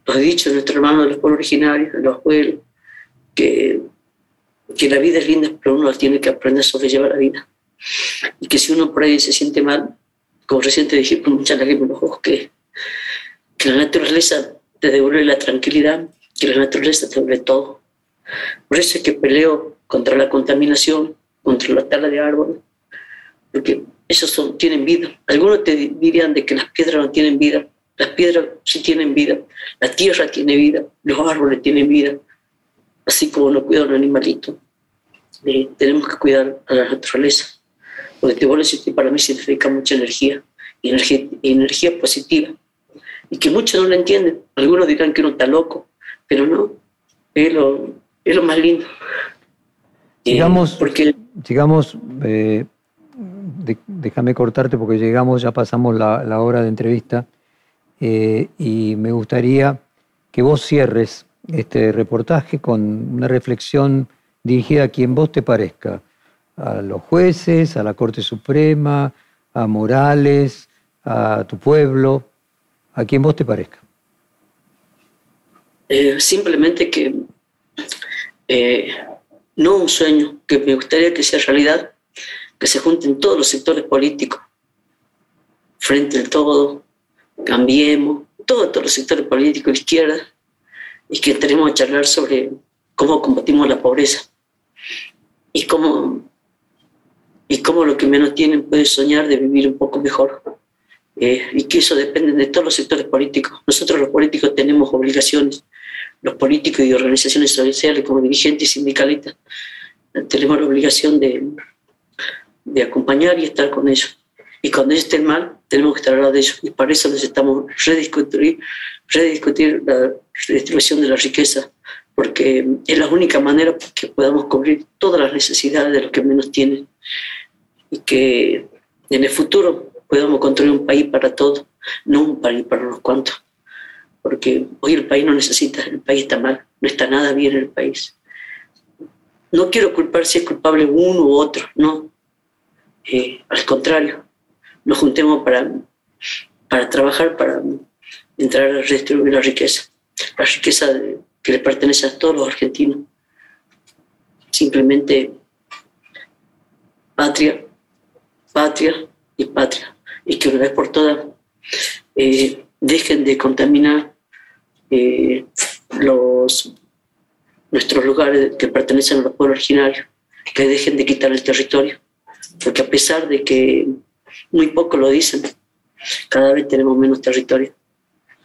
lo ha dicho nuestro hermano de los pueblos originarios, de los abuelos, que, que la vida es linda, pero uno tiene que aprender a sobrellevar la vida. Y que si uno por ahí se siente mal, como recién te dije con mucha lágrimas en los ojos, que, que la naturaleza te devuelve la tranquilidad, que la naturaleza te devuelve todo. Por eso es que peleo contra la contaminación, contra la tala de árboles, porque esos son, tienen vida. Algunos te dirían de que las piedras no tienen vida. Las piedras sí tienen vida. La tierra tiene vida. Los árboles tienen vida. Así como uno cuida un animalito, eh, tenemos que cuidar a la naturaleza. Porque te decir, para mí significa mucha energía, energía, energía positiva. Y que muchos no lo entienden. Algunos dirán que uno está loco, pero no. Es lo, es lo más lindo.
Digamos, porque, digamos eh, déjame cortarte porque llegamos, ya pasamos la, hora de entrevista eh, y me gustaría que vos cierres este reportaje con una reflexión dirigida a quien vos te parezca, a los jueces, a la Corte Suprema, a Morales, a tu pueblo, a quien vos te parezca.
Eh, simplemente que eh, no un sueño, que me gustaría que sea realidad, que se junten todos los sectores políticos, frente al todo, cambiemos, todos, todos los sectores políticos, izquierda, y que tenemos a charlar sobre cómo combatimos la pobreza y cómo, y cómo lo que menos tienen puede soñar de vivir un poco mejor. Eh, y que eso depende de todos los sectores políticos. Nosotros los políticos tenemos obligaciones, los políticos y organizaciones sociales como dirigentes y sindicalistas, tenemos la obligación de, de acompañar y estar con ellos. Y cuando ellos estén mal, tenemos que lado de ellos. Y para eso necesitamos rediscutir, rediscutir la redistribución de la riqueza, porque es la única manera que podamos cubrir todas las necesidades de los que menos tienen. Y que en el futuro podamos construir un país para todos, no un país para unos cuantos. Porque hoy el país no necesita, el país está mal, no está nada bien en el país. No quiero culpar si es culpable uno u otro, no, eh, al contrario, nos juntemos para, para trabajar, para entrar a redistribuir la riqueza, la riqueza que le pertenece a todos los argentinos. Simplemente patria, patria y patria. Y que una vez por todas eh, dejen de contaminar eh, los, nuestros lugares que pertenecen a los pueblos originarios, que dejen de quitar el territorio porque a pesar de que muy poco lo dicen. Cada vez tenemos menos territorio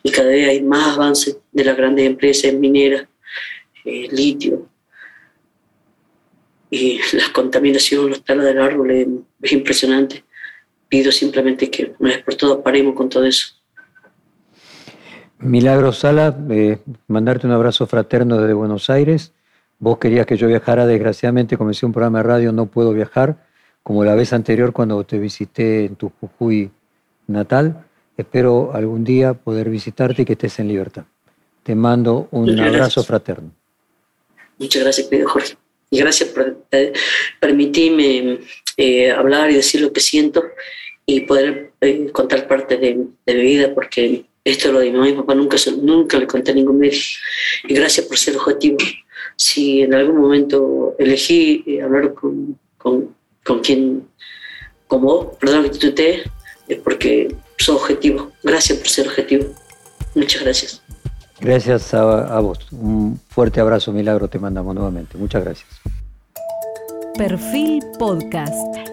y cada vez hay más avances de las grandes empresas mineras, eh, litio, y la contaminación, los talas del árbol es, impresionante. Pido simplemente que una vez por todas paremos con todo eso.
Milagro Sala, eh, mandarte un abrazo fraterno desde Buenos Aires. Vos querías que yo viajara, desgraciadamente comencé un programa de radio, no puedo viajar, como la vez anterior cuando te visité en tu Jujuy natal. Espero algún día poder visitarte y que estés en libertad. Te mando un abrazo fraterno.
Muchas gracias, querido Jorge. Y gracias por eh, permitirme eh, hablar y decir lo que siento y poder eh, contar parte de, mi vida, porque esto lo de mi papá nunca, nunca le conté a ningún médico. Y gracias por ser objetivo. Si en algún momento elegí hablar con, con, con quien, como vos, perdón que te es porque soy objetivo. Gracias por ser objetivo. Muchas gracias.
Gracias a, a, vos. Un fuerte abrazo, Milagro, te mandamos nuevamente. Muchas gracias.
Perfil Podcast.